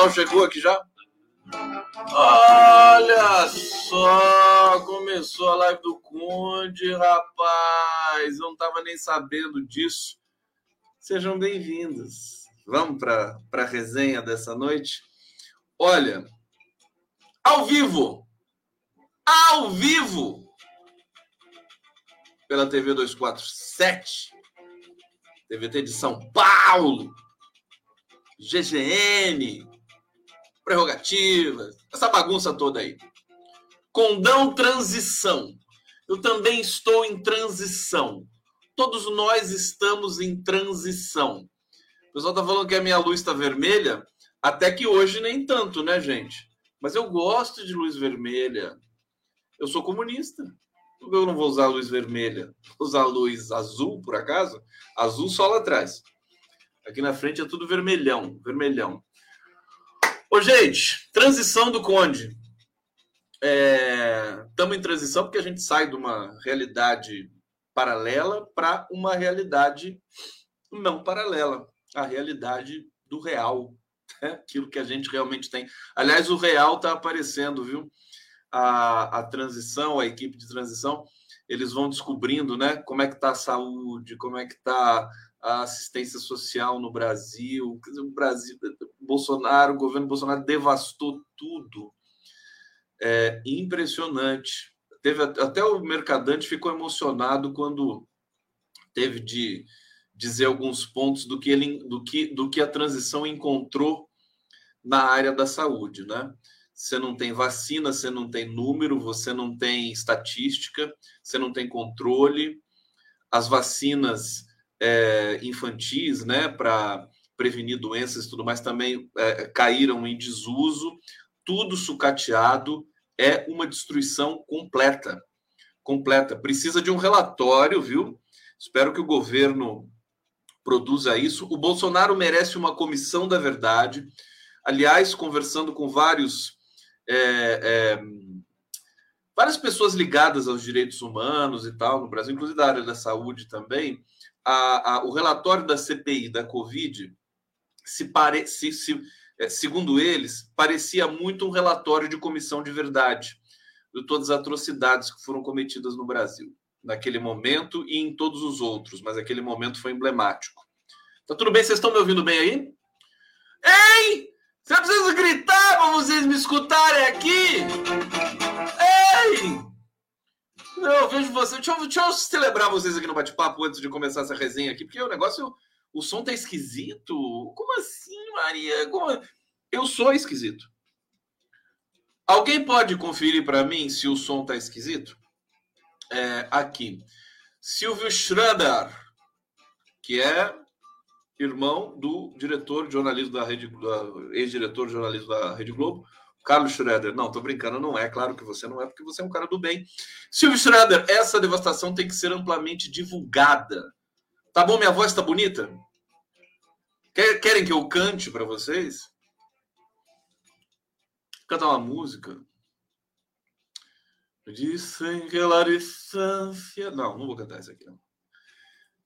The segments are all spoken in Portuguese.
pessoal chegou aqui já? Olha só, começou a live do Conde, rapaz. Eu não tava nem sabendo disso. Sejam bem-vindos. Vamos para a resenha dessa noite? Olha, ao vivo, ao vivo, pela TV 247, TVT de São Paulo, GGN, prerrogativas, essa bagunça toda aí. Condão transição. Eu também estou em transição. Todos nós estamos em transição. O pessoal está falando que a minha luz está vermelha, até que hoje nem tanto, né, gente? Mas eu gosto de luz vermelha. Eu sou comunista. Eu não vou usar luz vermelha. Vou usar luz azul, por acaso? Azul só lá atrás. Aqui na frente é tudo vermelhão, vermelhão. Ô, gente, transição do Conde. Estamos é... em transição porque a gente sai de uma realidade paralela para uma realidade não paralela a realidade do real, né? aquilo que a gente realmente tem. Aliás, o real está aparecendo, viu? A, a transição, a equipe de transição, eles vão descobrindo, né? Como é que está a saúde, como é que está a assistência social no Brasil. O Brasil, Bolsonaro, o governo Bolsonaro devastou tudo. É impressionante. Teve até o mercadante ficou emocionado quando teve de dizer alguns pontos do que ele do que do que a transição encontrou na área da saúde, né? Você não tem vacina, você não tem número, você não tem estatística, você não tem controle. As vacinas é, infantis, né, para prevenir doenças e tudo mais, também é, caíram em desuso. Tudo sucateado é uma destruição completa, completa. Precisa de um relatório, viu? Espero que o governo produza isso. O Bolsonaro merece uma comissão da verdade. Aliás, conversando com vários é, é, várias pessoas ligadas aos direitos humanos e tal no Brasil, inclusive da área da saúde também, a, a, o relatório da CPI da Covid, se pare, se, se, é, segundo eles, parecia muito um relatório de comissão de verdade de todas as atrocidades que foram cometidas no Brasil naquele momento e em todos os outros, mas aquele momento foi emblemático. Tá tudo bem? Vocês estão me ouvindo bem aí? Ei! Você precisa gritar para vocês me escutarem aqui! Ei! Não, vejo você. Deixa eu, deixa eu celebrar vocês aqui no bate-papo antes de começar essa resenha aqui, porque o negócio. O som tá esquisito. Como assim, Maria? Como... Eu sou esquisito. Alguém pode conferir para mim se o som tá esquisito? é, aqui. Silvio Schroeder, que é irmão do diretor de jornalismo da Rede, ex-diretor de jornalismo da Rede Globo, Carlos Schroeder. Não, tô brincando, não é. Claro que você não é, porque você é um cara do bem. Silvio Schroeder, essa devastação tem que ser amplamente divulgada. Tá bom? Minha voz tá bonita? Querem que eu cante para vocês? Cantar uma música? Dizem que a distância. Não, não vou cantar isso aqui.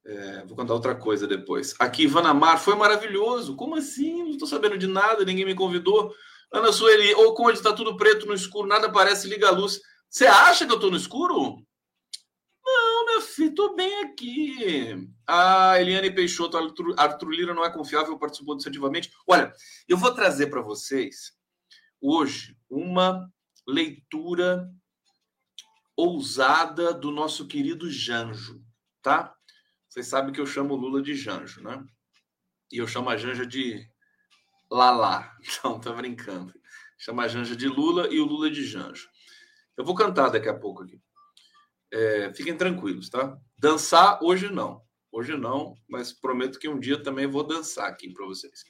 É, vou cantar outra coisa depois. Aqui, Vanamar, foi maravilhoso. Como assim? Não estou sabendo de nada, ninguém me convidou. Ana Sueli, ou onde está tudo preto no escuro, nada aparece, liga a luz. Você acha que eu estou no escuro? Não, meu filho, estou bem aqui. A Eliane Peixoto, Arthur, Arthur Lira não é confiável, participou decisivamente. Olha, eu vou trazer para vocês hoje uma leitura ousada do nosso querido Janjo, tá? Vocês sabem que eu chamo Lula de Janjo, né? E eu chamo a Janja de Lala. Não, tô brincando. Chama a Janja de Lula e o Lula de Janjo. Eu vou cantar daqui a pouco aqui. É, fiquem tranquilos, tá? Dançar hoje não. Hoje não, mas prometo que um dia também vou dançar aqui para vocês.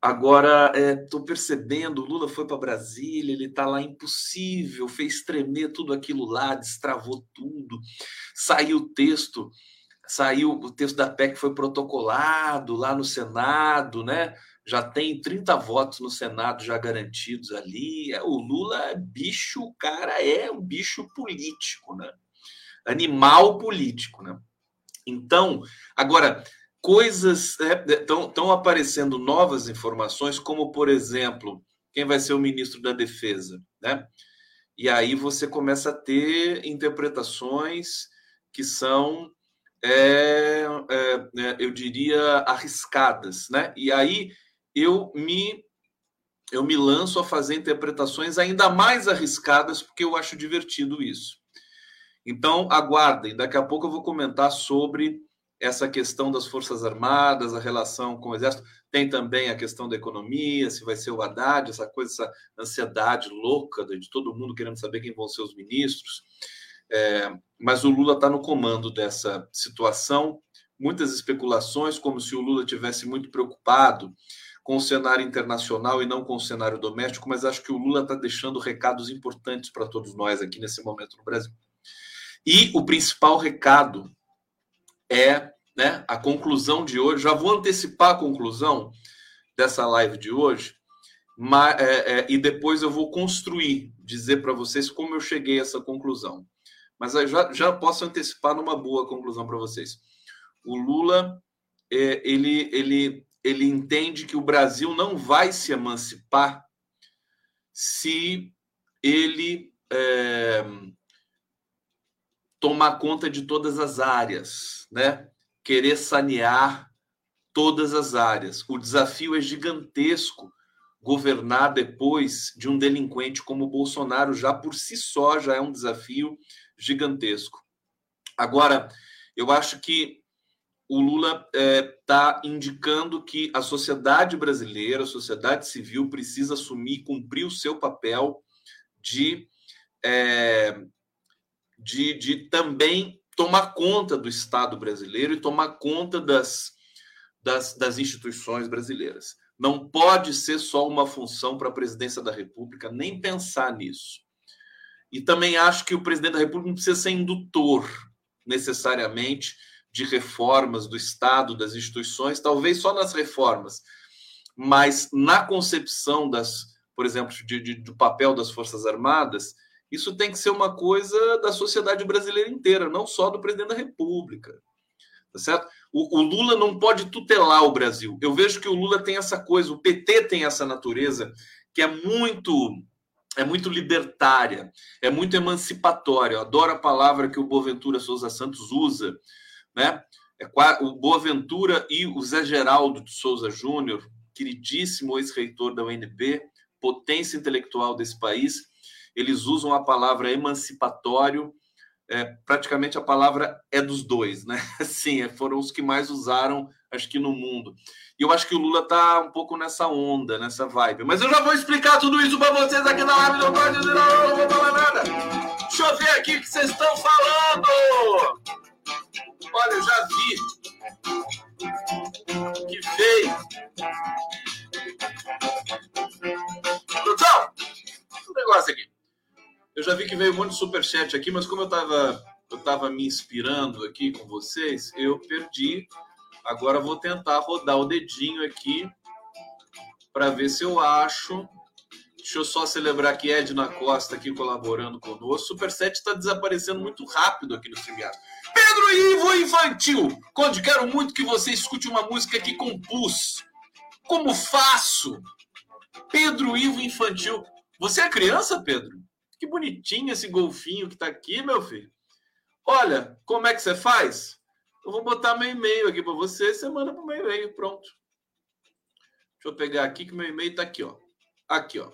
Agora, estou é, percebendo, o Lula foi para Brasília, ele está lá impossível, fez tremer tudo aquilo lá, destravou tudo, saiu o texto, saiu o texto da PEC foi protocolado lá no Senado, né? Já tem 30 votos no Senado já garantidos ali. O Lula é bicho, o cara é um bicho político, né? animal político, né? Então, agora, coisas estão é, aparecendo novas informações, como, por exemplo, quem vai ser o ministro da Defesa, né? E aí você começa a ter interpretações que são, é, é, é eu diria, arriscadas, né? E aí eu me eu me lanço a fazer interpretações ainda mais arriscadas, porque eu acho divertido isso. Então, aguardem, daqui a pouco eu vou comentar sobre essa questão das Forças Armadas, a relação com o Exército. Tem também a questão da economia, se vai ser o Haddad, essa coisa, essa ansiedade louca de todo mundo querendo saber quem vão ser os ministros. É, mas o Lula está no comando dessa situação. Muitas especulações, como se o Lula tivesse muito preocupado com o cenário internacional e não com o cenário doméstico, mas acho que o Lula está deixando recados importantes para todos nós aqui nesse momento no Brasil. E o principal recado é né, a conclusão de hoje. Já vou antecipar a conclusão dessa live de hoje, mas, é, é, e depois eu vou construir, dizer para vocês como eu cheguei a essa conclusão. Mas já, já posso antecipar numa boa conclusão para vocês. O Lula, é, ele, ele ele entende que o Brasil não vai se emancipar se ele é, tomar conta de todas as áreas, né? Querer sanear todas as áreas. O desafio é gigantesco governar depois de um delinquente como o Bolsonaro, já por si só já é um desafio gigantesco. Agora, eu acho que o Lula está é, indicando que a sociedade brasileira, a sociedade civil, precisa assumir, cumprir o seu papel de, é, de, de também tomar conta do Estado brasileiro e tomar conta das, das, das instituições brasileiras. Não pode ser só uma função para a presidência da República, nem pensar nisso. E também acho que o presidente da República não precisa ser indutor, necessariamente, de reformas do Estado, das instituições, talvez só nas reformas, mas na concepção das, por exemplo, de, de, do papel das Forças Armadas, isso tem que ser uma coisa da sociedade brasileira inteira, não só do presidente da República. Tá certo? O, o, Lula não pode tutelar o Brasil. Eu vejo que o Lula tem essa coisa, o PT tem essa natureza que é muito é muito libertária, é muito emancipatória. Eu adoro a palavra que o Boaventura Souza Santos usa, né? É, o Boaventura e o Zé Geraldo de Souza Júnior, queridíssimo ex-reitor da UNB, potência intelectual desse país, eles usam a palavra emancipatório, é, praticamente a palavra é dos dois, né? Sim, é, foram os que mais usaram, acho que no mundo. E eu acho que o Lula tá um pouco nessa onda, nessa vibe. Mas eu já vou explicar tudo isso para vocês aqui na live, pode dizer, não, não vou falar nada. Deixa eu ver aqui o que vocês estão falando. Olha, eu já vi que veio. Produção! Um negócio aqui. Eu já vi que veio um monte de superchat aqui, mas como eu estava eu tava me inspirando aqui com vocês, eu perdi. Agora vou tentar rodar o dedinho aqui para ver se eu acho. Deixa eu só celebrar que Edna Costa aqui colaborando conosco. Superchat está desaparecendo muito rápido aqui no StreamYard. Pedro Ivo Infantil. Conde, quero muito que você escute uma música que compus. Como faço? Pedro Ivo Infantil. Você é criança, Pedro? Que bonitinho esse golfinho que está aqui, meu filho. Olha, como é que você faz? Eu vou botar meu e-mail aqui para você, você manda para o meu e-mail, pronto. Deixa eu pegar aqui que meu e-mail está aqui, ó. Aqui, ó.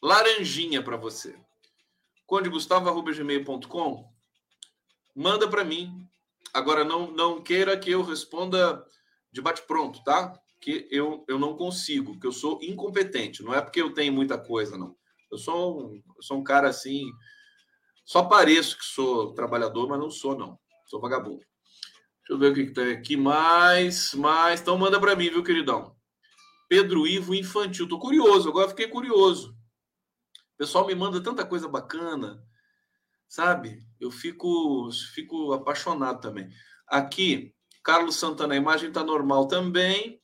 Laranjinha para você. condegustavo.gmail.com manda para mim. Agora, não, não queira que eu responda de bate-pronto, tá? Que eu, eu não consigo, que eu sou incompetente. Não é porque eu tenho muita coisa, não. Eu sou um, eu sou um cara assim. Só pareço que sou trabalhador, mas não sou, não. Sou vagabundo. Deixa eu ver o que, que tem aqui mais. mais. Então, manda para mim, viu, queridão? Pedro Ivo Infantil. Tô curioso, agora fiquei curioso. O pessoal me manda tanta coisa bacana sabe? Eu fico, fico apaixonado também. Aqui, Carlos Santana, a imagem está normal também.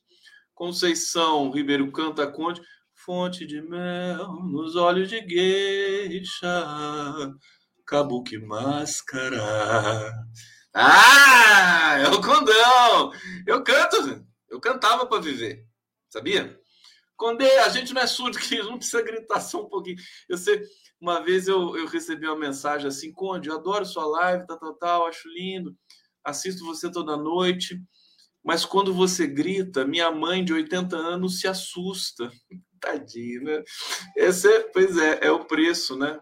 Conceição Ribeiro Canta Conte, fonte de mel nos olhos de gueixa. Kabuki Máscara. Ah, é o condão! Eu canto, eu cantava para viver, sabia? Condê, a gente não é surdo, que não precisa gritar só um pouquinho. Eu sei, uma vez eu, eu recebi uma mensagem assim, Conde, eu adoro sua live, tal, tal, tal, acho lindo, assisto você toda noite, mas quando você grita, minha mãe de 80 anos se assusta. Tadinho, né? Esse é, pois é, é o preço, né?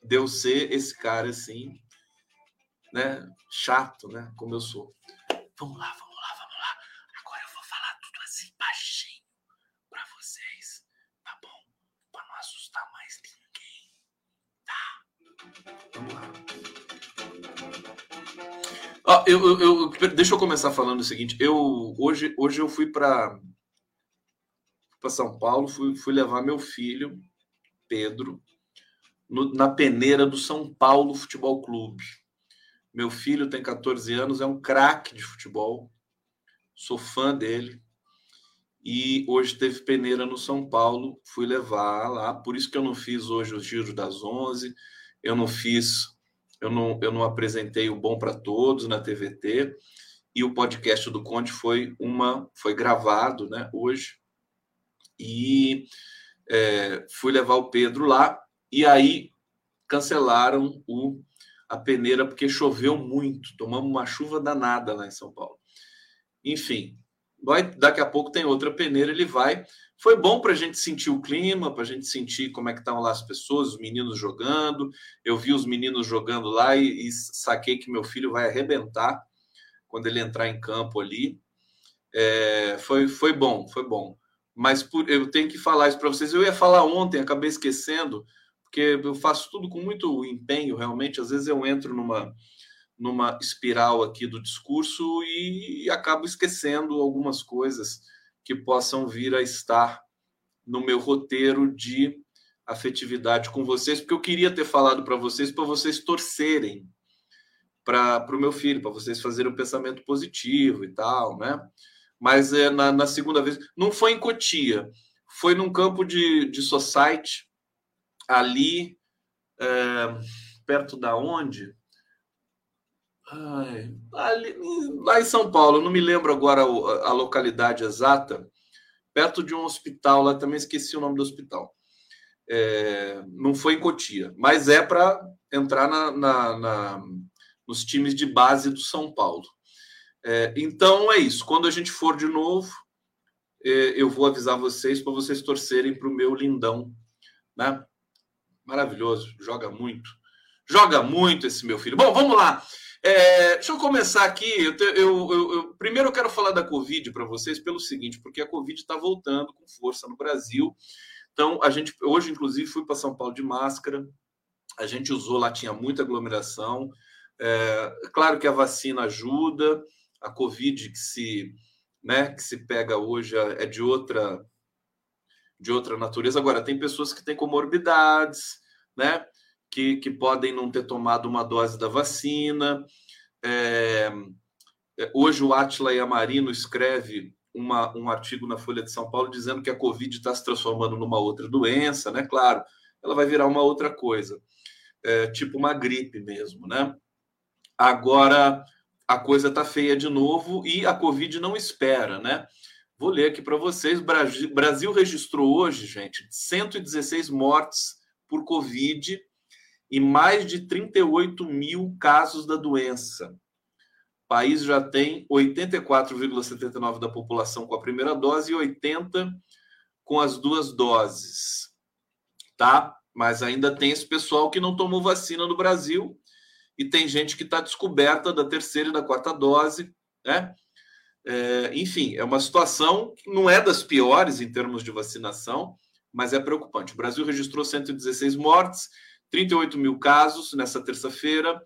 De eu ser esse cara assim, né? Chato, né? Como eu sou. Vamos lá, vamos lá, vamos lá. Agora eu vou falar tudo assim baixinho para vocês, tá bom? Para não assustar mais ninguém, tá? Vamos lá. Ah, eu, eu, eu, deixa eu começar falando o seguinte. Eu hoje, hoje eu fui para para São Paulo, fui, fui levar meu filho Pedro no, na peneira do São Paulo Futebol Clube. Meu filho tem 14 anos, é um craque de futebol, sou fã dele. E hoje teve peneira no São Paulo, fui levar lá. Por isso que eu não fiz hoje os giros das 11, eu não fiz, eu não, eu não apresentei o Bom para Todos na TVT. E o podcast do Conde foi uma foi gravado, né, hoje. E é, fui levar o Pedro lá e aí cancelaram o a peneira porque choveu muito, tomamos uma chuva danada lá em São Paulo. Enfim, vai, daqui a pouco tem outra peneira, ele vai. Foi bom para a gente sentir o clima, para a gente sentir como é que estão lá as pessoas, os meninos jogando. Eu vi os meninos jogando lá e, e saquei que meu filho vai arrebentar quando ele entrar em campo ali. É, foi, foi bom, foi bom. Mas por, eu tenho que falar isso para vocês. Eu ia falar ontem, acabei esquecendo porque eu faço tudo com muito empenho, realmente. Às vezes eu entro numa, numa espiral aqui do discurso e acabo esquecendo algumas coisas que possam vir a estar no meu roteiro de afetividade com vocês, porque eu queria ter falado para vocês, para vocês torcerem para o meu filho, para vocês fazerem um pensamento positivo e tal, né? Mas é, na, na segunda vez, não foi em Cotia, foi num campo de, de society, ali é, perto da onde? Ai, ali, lá em São Paulo, não me lembro agora a, localidade exata, perto de um hospital, lá também esqueci o nome do hospital. É, não foi em Cotia, mas é para entrar na, na, na, nos times de base do São Paulo. É, então é isso. Quando a gente for de novo, é, eu vou avisar vocês para vocês torcerem para o meu lindão, né? Maravilhoso, joga muito. Joga muito esse meu filho. Bom, vamos lá. É, deixa eu começar aqui. Eu, eu, eu, primeiro eu quero falar da Covid para vocês pelo seguinte, porque a Covid está voltando com força no Brasil. Então, a gente hoje, inclusive, fui para São Paulo de máscara. A gente usou lá, tinha muita aglomeração. É, claro que a vacina ajuda. A Covid que se, né, que se pega hoje é de outra de outra natureza. Agora, tem pessoas que têm comorbidades, né? Que, que podem não ter tomado uma dose da vacina. É, é hoje o Atila Yamarino escreve uma, um artigo na Folha de São Paulo dizendo que a Covid está se transformando numa outra doença, né? Claro, ela vai virar uma outra coisa, é, tipo uma gripe mesmo, né? Agora a coisa está feia de novo e a Covid não espera, né? Vou ler aqui para vocês. Brasil, registrou hoje, gente, 116 mortes por Covid e mais de 38 mil casos da doença. O país já tem 84,79% da população com a primeira dose e 80% com as duas doses. Tá? Mas ainda tem esse pessoal que não tomou vacina no Brasil e tem gente que está descoberta da terceira e da quarta dose, né? É, enfim, é uma situação que não é das piores em termos de vacinação, mas é preocupante. O Brasil registrou 116 mortes, 38 mil casos nessa terça-feira.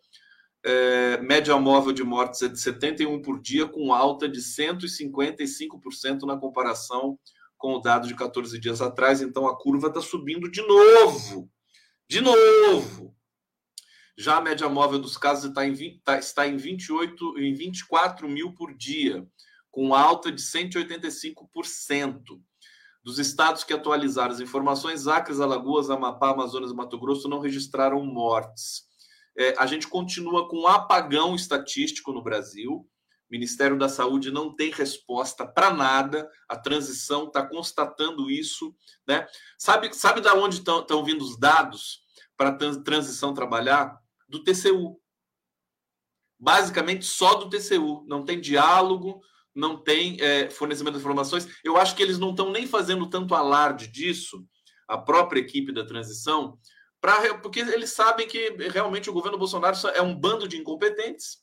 É, média móvel de mortes é de 71 por dia, com alta de 155% na comparação com o dado de 14 dias atrás. Então a curva está subindo de novo. De novo. Já a média móvel dos casos está em, 20, tá, está em 28, em 24 mil por dia com alta de 185%. Dos estados que atualizaram as informações, Acre, Alagoas, Amapá, Amazonas e Mato Grosso não registraram mortes. É, a gente continua com um apagão estatístico no Brasil. O Ministério da Saúde não tem resposta para nada. A transição está constatando isso. Né? Sabe, sabe da onde estão vindo os dados para a transição trabalhar? Do TCU. Basicamente só do TCU. Não tem diálogo, não tem é, fornecimento de informações. Eu acho que eles não estão nem fazendo tanto alarde disso, a própria equipe da transição, pra, porque eles sabem que realmente o governo Bolsonaro é um bando de incompetentes.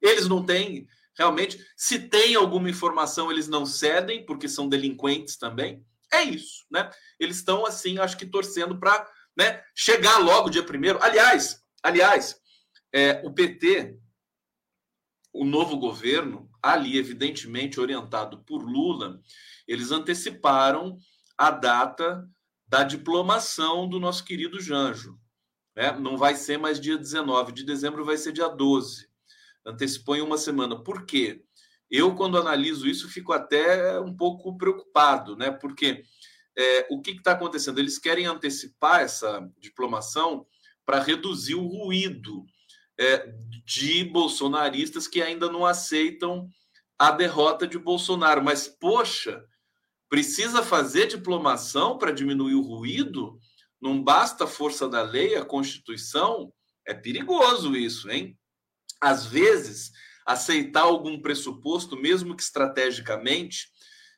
Eles não têm, realmente, se tem alguma informação, eles não cedem, porque são delinquentes também. É isso, né? Eles estão, assim, acho que torcendo para né, chegar logo dia primeiro. Aliás, aliás, é, o PT, o novo governo, ali, evidentemente orientado por Lula, eles anteciparam a data da diplomação do nosso querido Janjo. Né? Não vai ser mais dia 19 de dezembro, vai ser dia 12. Antecipou em uma semana. Por quê? Eu, quando analiso isso, fico até um pouco preocupado, né? Porque é, o que está acontecendo? Eles querem antecipar essa diplomação para reduzir o ruído é, de bolsonaristas que ainda não aceitam a derrota de Bolsonaro. Mas, poxa, precisa fazer diplomação para diminuir o ruído? Não basta a força da lei, a Constituição? É perigoso isso, hein? Às vezes, aceitar algum pressuposto, mesmo que estrategicamente,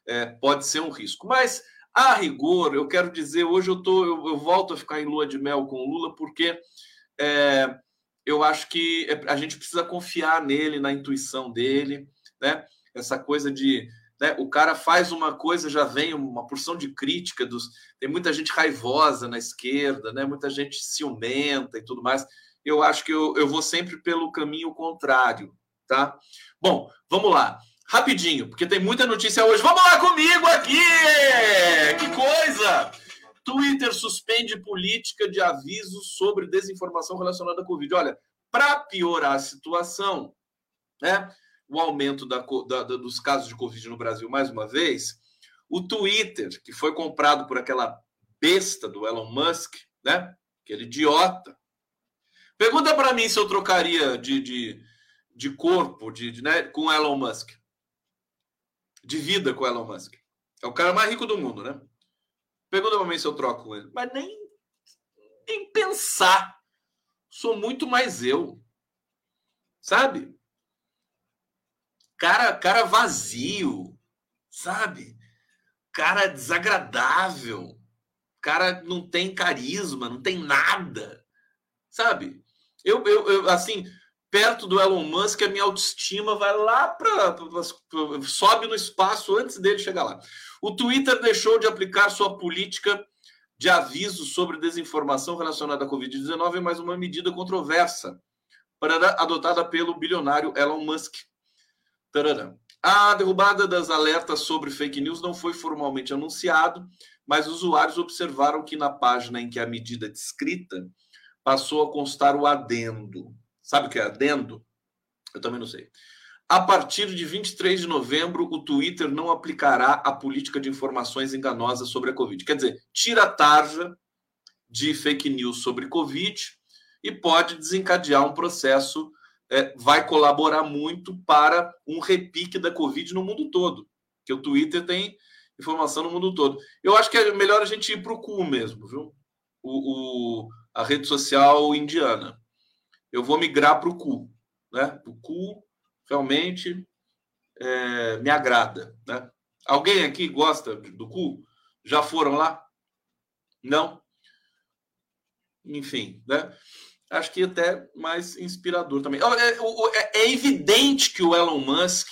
é, pode ser um risco. Mas, a rigor, eu quero dizer, hoje eu, tô, eu, eu volto a ficar em lua de mel com o Lula, porque é, eu acho que é, a gente precisa confiar nele, na intuição dele, né? Essa coisa de né, o cara faz uma coisa, já vem uma porção de crítica dos. Tem muita gente raivosa na esquerda, né? Muita gente ciumenta e tudo mais. Eu acho que eu, eu vou sempre pelo caminho contrário, tá? Bom, vamos lá. Rapidinho, porque tem muita notícia hoje. Vamos lá comigo aqui! Que coisa! Twitter suspende política de avisos sobre desinformação relacionada à Covid. Olha, para piorar a situação, né, o aumento da, da, dos casos de Covid no Brasil mais uma vez, o Twitter, que foi comprado por aquela besta do Elon Musk, né, aquele idiota, pergunta para mim se eu trocaria de, de, de corpo de, de, né, com Elon Musk, de vida com Elon Musk. É o cara mais rico do mundo, né? Pergunta pra mim se eu troco com ele. Mas nem, nem pensar. Sou muito mais eu. Sabe? Cara, cara vazio. Sabe? Cara desagradável. Cara não tem carisma, não tem nada. Sabe? Eu, eu, eu assim, perto do Elon Musk, a minha autoestima vai lá para. sobe no espaço antes dele chegar lá. O Twitter deixou de aplicar sua política de aviso sobre desinformação relacionada à Covid-19 em mais uma medida controversa adotada pelo bilionário Elon Musk. A derrubada das alertas sobre fake news não foi formalmente anunciado, mas usuários observaram que na página em que a medida descrita passou a constar o adendo. Sabe o que é adendo? Eu também não sei. A partir de 23 de novembro, o Twitter não aplicará a política de informações enganosas sobre a Covid. Quer dizer, tira a tarja de fake news sobre Covid e pode desencadear um processo, é, vai colaborar muito para um repique da Covid no mundo todo, que o Twitter tem informação no mundo todo. Eu acho que é melhor a gente ir para o cu mesmo, viu? O, o, a rede social indiana eu vou migrar para o cu. Né? O cu realmente é, me agrada. Né? Alguém aqui gosta do cu? Já foram lá? Não? Enfim, né? Acho que até mais inspirador também. É, é, é evidente que o Elon Musk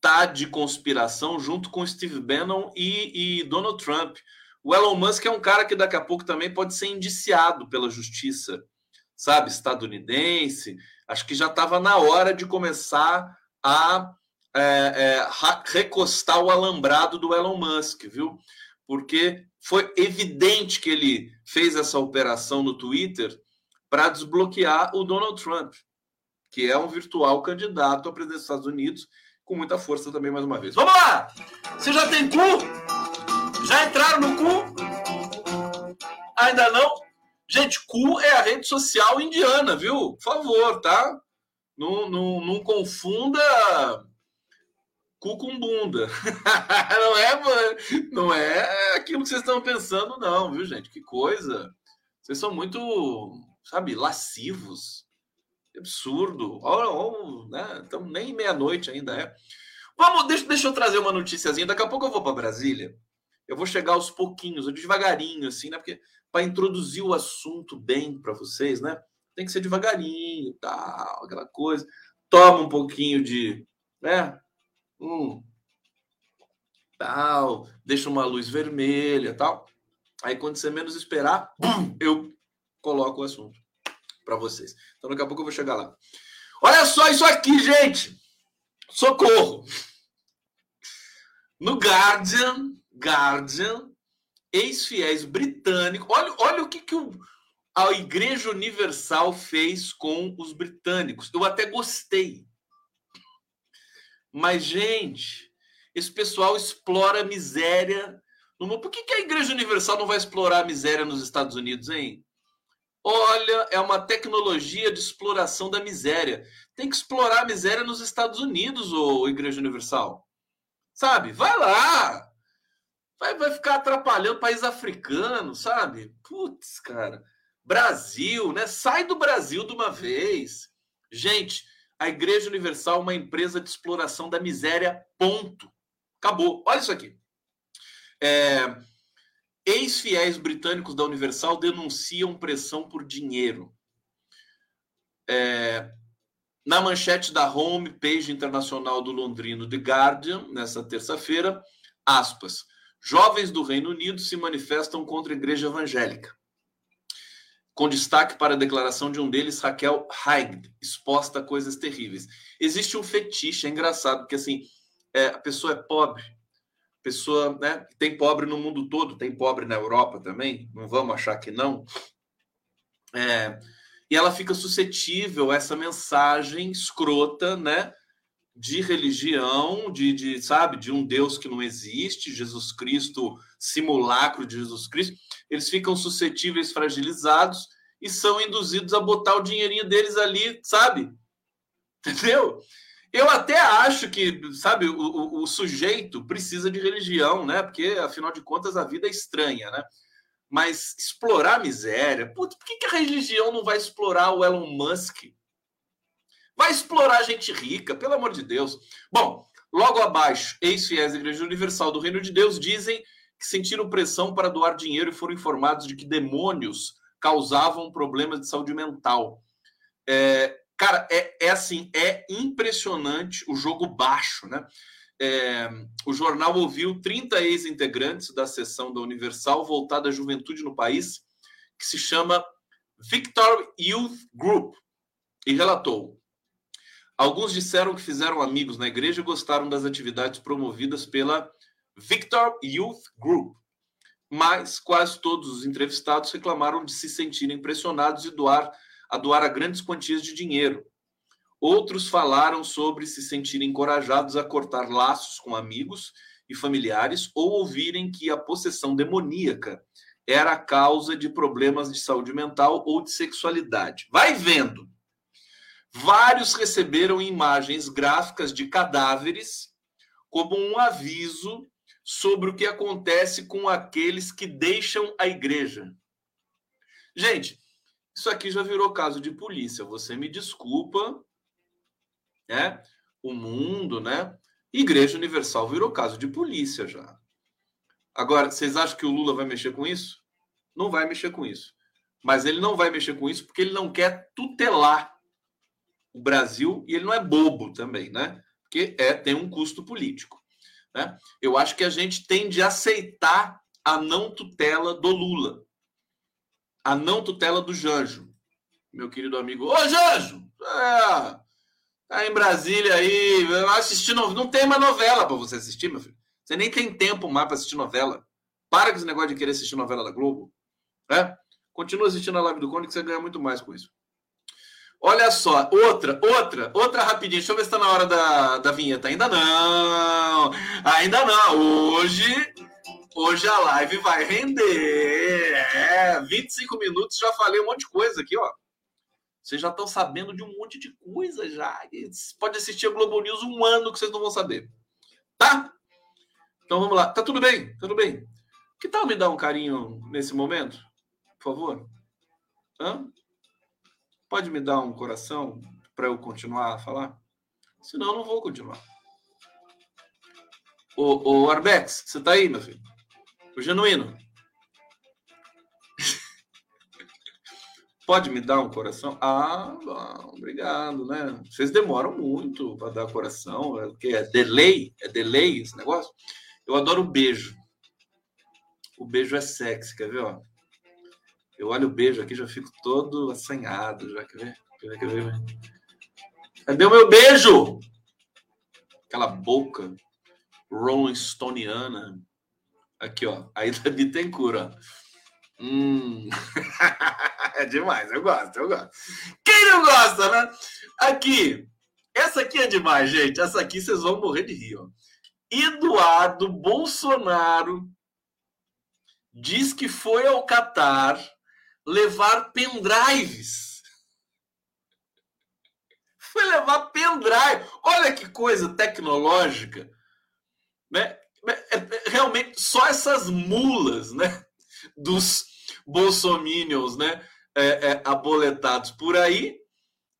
tá de conspiração junto com Steve Bannon e, e Donald Trump. O Elon Musk é um cara que daqui a pouco também pode ser indiciado pela justiça sabe, estadunidense. Acho que já estava na hora de começar a é, é, recostar o alambrado do Elon Musk, viu? Porque foi evidente que ele fez essa operação no Twitter para desbloquear o Donald Trump, que é um virtual candidato à presidência dos Estados Unidos, com muita força também, mais uma vez. Vamos lá! Você já tem cu? Já entraram no cu? Ainda não? Gente, cu é a rede social indiana, viu? Por favor, tá? Não, não, não confunda cu com bunda. não é, não é aquilo que vocês estão pensando, não, viu, gente? Que coisa. Vocês são muito, sabe, lascivos. Absurdo. Olha, oh, né? Estamos nem meia-noite ainda, é. Vamos, deixa, deixa eu trazer uma noticiazinha. Daqui a pouco eu vou para Brasília. Eu vou chegar aos pouquinhos, devagarinho, assim, né? Porque para introduzir o assunto bem para vocês, né? Tem que ser devagarinho, tal, aquela coisa. Toma um pouquinho de, né? Hum, tal, deixa uma luz vermelha, tal. Aí quando você menos esperar, eu coloco o assunto para vocês. Então daqui a pouco eu vou chegar lá. Olha só isso aqui, gente. Socorro. No Guardian, Guardian, ex-fiéis britânicos. Olha, olha o que, que o, a Igreja Universal fez com os britânicos. Eu até gostei. Mas, gente, esse pessoal explora a miséria. No... Por que, que a Igreja Universal não vai explorar a miséria nos Estados Unidos, hein? Olha, é uma tecnologia de exploração da miséria. Tem que explorar a miséria nos Estados Unidos, ô Igreja Universal. Sabe? Vai lá vai, vai ficar atrapalhando o país africano, sabe? Putz, cara. Brasil, né? Sai do Brasil de uma vez. Gente, a Igreja Universal é uma empresa de exploração da miséria, ponto. Acabou. Olha isso aqui. É, Ex-fiéis britânicos da Universal denunciam pressão por dinheiro. É, na manchete da home page internacional do londrino The Guardian, nessa terça-feira, aspas. Jovens do Reino Unido se manifestam contra a igreja evangélica. Com destaque para a declaração de um deles, Raquel Haig, exposta a coisas terríveis. Existe um fetiche, é engraçado, porque assim, é, a pessoa é pobre, pessoa, né, tem pobre no mundo todo, tem pobre na Europa também, não vamos achar que não. É, e ela fica suscetível a essa mensagem escrota, né, de religião, de, de, sabe, de um Deus que não existe, Jesus Cristo, simulacro de Jesus Cristo, eles ficam suscetíveis, fragilizados e são induzidos a botar o dinheirinho deles ali, sabe? Entendeu? Eu até acho que, sabe, o, o, o sujeito precisa de religião, né? Porque, afinal de contas, a vida é estranha, né? Mas explorar a miséria, por que, que a religião não vai explorar o Elon Musk? Vai explorar gente rica, pelo amor de Deus. Bom, logo abaixo, ex-fiéis da Igreja Universal do Reino de Deus dizem que sentiram pressão para doar dinheiro e foram informados de que demônios causavam problemas de saúde mental. É, cara, é, é assim, é impressionante o jogo baixo, né? É, o jornal ouviu 30 ex-integrantes da seção da Universal voltada à juventude no país, que se chama Victor Youth Group, e relatou: Alguns disseram que fizeram amigos na igreja e gostaram das atividades promovidas pela Victor Youth Group. Mas quase todos os entrevistados reclamaram de se sentirem pressionados e doar, a doar a grandes quantias de dinheiro. Outros falaram sobre se sentirem encorajados a cortar laços com amigos e familiares ou ouvirem que a possessão demoníaca era a causa de problemas de saúde mental ou de sexualidade. Vai vendo. Vários receberam imagens gráficas de cadáveres como um aviso sobre o que acontece com aqueles que deixam a igreja. Gente, isso aqui já virou caso de polícia. Você me desculpa, né? O mundo, né? Igreja Universal virou caso de polícia já. Agora, vocês acham que o Lula vai mexer com isso? Não vai mexer com isso. Mas ele não vai mexer com isso porque ele não quer tutelar o Brasil, e ele não é bobo também, né? Porque é, tem um custo político. Né? Eu acho que a gente tem de aceitar a não tutela do Lula, a não tutela do Janjo, meu querido amigo. Ô, Janjo! É, tá em Brasília aí, assistindo. Não tem uma novela para você assistir, meu filho. Você nem tem tempo mais para assistir novela. Para com esse negócio de querer assistir novela da Globo. Né? Continua assistindo a live do Conde que você ganha muito mais com isso. Olha só, outra, outra, outra rapidinho. Deixa eu ver se está na hora da, da vinheta. Ainda não, ainda não. Hoje, Hoje a live vai render. É, 25 minutos, já falei um monte de coisa aqui, ó. Vocês já estão sabendo de um monte de coisa já. Pode assistir a Globo News um ano que vocês não vão saber. Tá? Então vamos lá. Tá tudo bem? Tudo bem. Que tal me dar um carinho nesse momento? Por favor? Hã? Pode me dar um coração para eu continuar a falar? Senão eu não vou continuar. Ô, ô Arbex, você tá aí, meu filho? O genuíno. Pode me dar um coração? Ah, bom, obrigado, né? Vocês demoram muito para dar coração, é, que é delay, é delay esse negócio. Eu adoro o beijo. O beijo é sexy, quer ver, ó? Eu olho o beijo aqui, já fico todo assanhado, já quer ver? Quer ver, quer ver? Cadê o meu beijo? Aquela boca Rolling Stoneana. Aqui, ó. Aí da Bittencourt, ó. Hum. é demais, eu gosto, eu gosto. Quem não gosta, né? Aqui, essa aqui é demais, gente. Essa aqui vocês vão morrer de rir, ó. Eduardo Bolsonaro diz que foi ao Catar levar pendrives. Foi levar pendrive. Olha que coisa tecnológica, né? É, é, realmente só essas mulas, né? dos bolsominions, né, é, é, aboletados por aí,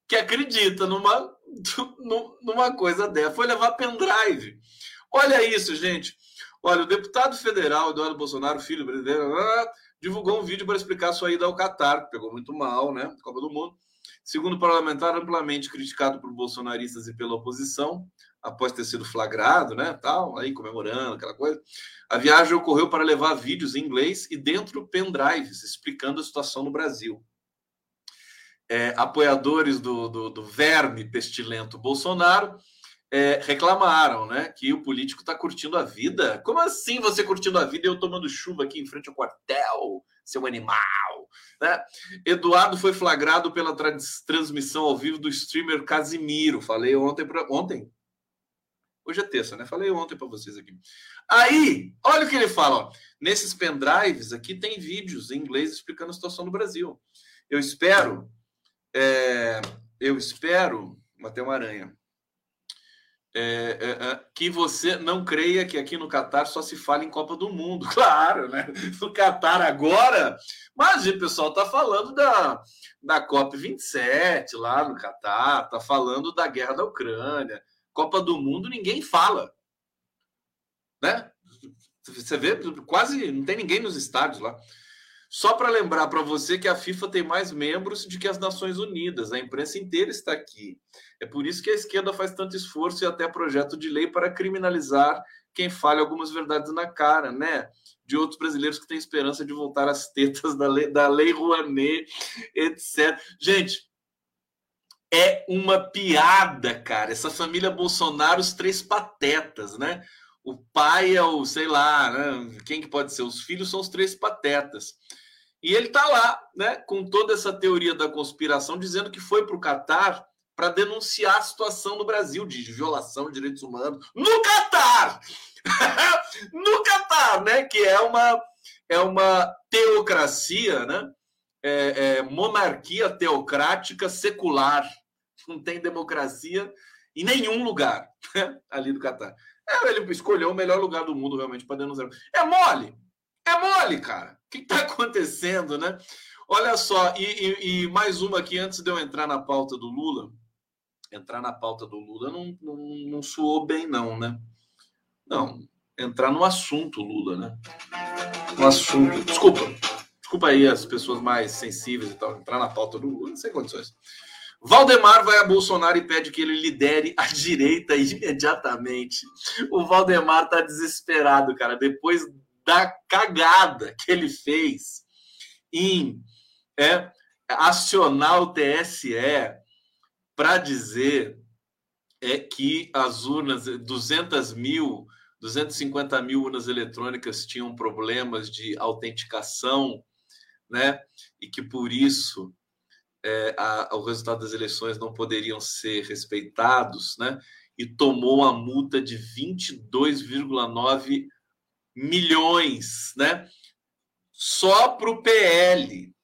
que acredita numa, numa coisa dessa. Foi levar pendrive. Olha isso, gente. Olha, o deputado federal Eduardo Bolsonaro, filho brasileiro, divulgou um vídeo para explicar sua ida ao Catar, que pegou muito mal, né? Copa do Mundo. Segundo o parlamentar, amplamente criticado por bolsonaristas e pela oposição, após ter sido flagrado, né, tal, aí comemorando aquela coisa. A viagem ocorreu para levar vídeos em inglês e dentro pendrives explicando a situação no Brasil. É, apoiadores do, do, do, verme pestilento Bolsonaro é, reclamaram, né, que o político está curtindo a vida. Como assim você curtindo a vida e eu tomando chuva aqui em frente ao quartel, seu animal? Né? Eduardo foi flagrado pela transmissão ao vivo do streamer Casimiro. Falei ontem, pra, ontem Hoje é terça, né? Falei ontem para vocês aqui. Aí, olha o que ele fala. Ó. Nesses pendrives aqui tem vídeos em inglês explicando a situação no Brasil. Eu espero, é, eu espero, matei uma aranha, é, é, é, que você não creia que aqui no Catar só se fala em Copa do Mundo. Claro, né? No Catar agora, mas o pessoal tá falando da, da COP 27 lá no Catar, tá falando da guerra da Ucrânia Copa do Mundo ninguém fala. Né? Você vê, quase não tem ninguém nos estádios lá. Só para lembrar para você que a FIFA tem mais membros do que as Nações Unidas, a imprensa inteira está aqui. É por isso que a esquerda faz tanto esforço e até projeto de lei para criminalizar quem fale algumas verdades na cara, né? De outros brasileiros que têm esperança de voltar às tetas da lei, da lei Rouanet, etc. Gente, é uma piada, cara. Essa família Bolsonaro, os três patetas, né? O pai é o, sei lá, né? quem que pode ser? Os filhos são os três patetas. E ele tá lá, né, com toda essa teoria da conspiração, dizendo que foi para o Catar para denunciar a situação no Brasil de violação de direitos humanos no Catar, no Catar, né, que é uma é uma teocracia, né, é, é, monarquia teocrática secular. Não tem democracia em nenhum lugar né? ali do Catar. É, ele escolheu o melhor lugar do mundo realmente para denunciar. É mole! É mole, cara! O que está acontecendo, né? Olha só, e, e, e, mais uma aqui antes de eu entrar na pauta do Lula. Entrar na pauta do Lula não, não, não soou bem, não, né? Não, entrar no assunto Lula, né? No assunto. Desculpa, Desculpa aí as pessoas mais sensíveis e tal, entrar na pauta do Lula, sem condições. Valdemar vai a Bolsonaro e pede que ele lidere a direita imediatamente. O Valdemar tá desesperado, cara, depois da cagada que ele fez em é, acionar o TSE para dizer é que as urnas, 200 mil, 250 mil urnas eletrônicas tinham problemas de autenticação né? E que por isso é, a, o resultado das eleições não poderiam ser respeitados, né? E tomou uma multa de 22,9 milhões, né? Só para o PL,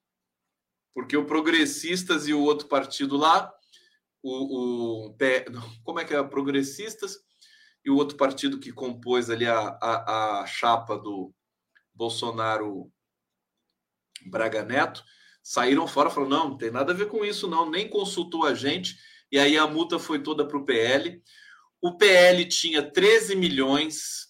porque o Progressistas e o outro partido lá, o, o como é que é? Progressistas e o outro partido que compôs ali a, a, a chapa do Bolsonaro Braga Neto, saíram fora falaram: não, não tem nada a ver com isso, não, nem consultou a gente. E aí a multa foi toda para o PL. O PL tinha 13 milhões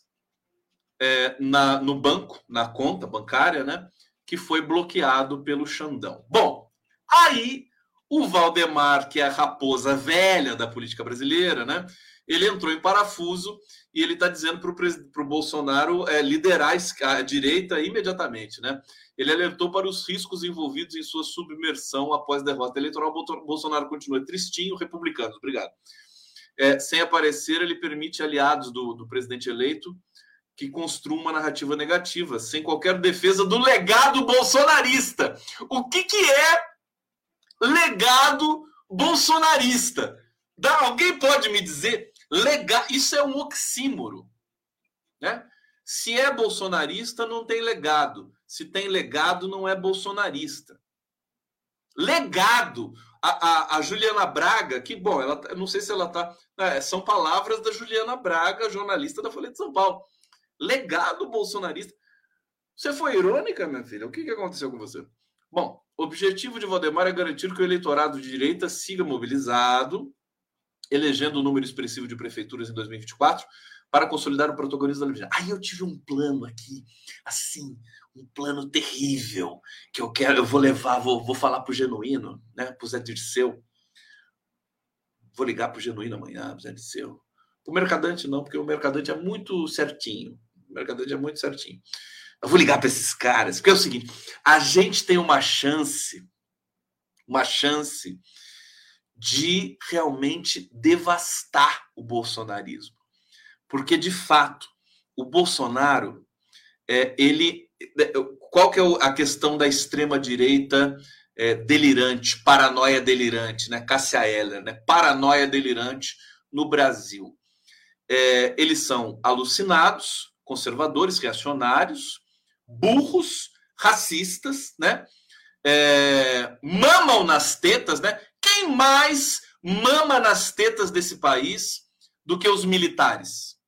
é, na, no banco, na conta bancária, né? Que foi bloqueado pelo Xandão. Bom, aí o Valdemar, que é a raposa velha da política brasileira, né? Ele entrou em parafuso e ele está dizendo para o Bolsonaro é, liderar a direita imediatamente, né? Ele alertou para os riscos envolvidos em sua submersão após a derrota eleitoral. Bolsonaro continua tristinho, republicanos, obrigado. É, sem aparecer, ele permite aliados do, do presidente eleito que construa uma narrativa negativa, sem qualquer defesa do legado bolsonarista. O que, que é legado bolsonarista? Dá, alguém pode me dizer? Lega, isso é um oxímoro. Né? Se é bolsonarista, não tem legado. Se tem legado, não é bolsonarista. Legado. A, a, a Juliana Braga, que bom, ela, tá, não sei se ela está. É, são palavras da Juliana Braga, jornalista da Folha de São Paulo legado bolsonarista. Você foi irônica, minha filha? O que, que aconteceu com você? Bom, objetivo de Valdemar é garantir que o eleitorado de direita siga mobilizado, elegendo um número expressivo de prefeituras em 2024 para consolidar o protagonismo da Libiana. Aí eu tive um plano aqui, assim, um plano terrível, que eu quero, eu vou levar, vou, vou falar para o Genuíno, né, para o Zé Dirceu. Vou ligar para o Genuíno amanhã, para o Zé Dirceu. O Mercadante não, porque o Mercadante é muito certinho. O Mercadante é muito certinho. Eu vou ligar para esses caras, porque é o seguinte: a gente tem uma chance, uma chance de realmente devastar o bolsonarismo. Porque, de fato, o Bolsonaro, é, ele. É, qual que é a questão da extrema-direita é, delirante, paranoia delirante, né? Cássia Eller, né? Paranoia delirante no Brasil é, eles são alucinados, conservadores, reacionários, burros, racistas, né? É, mamam nas tetas, né? Quem mais mama nas tetas desse país do que os militares?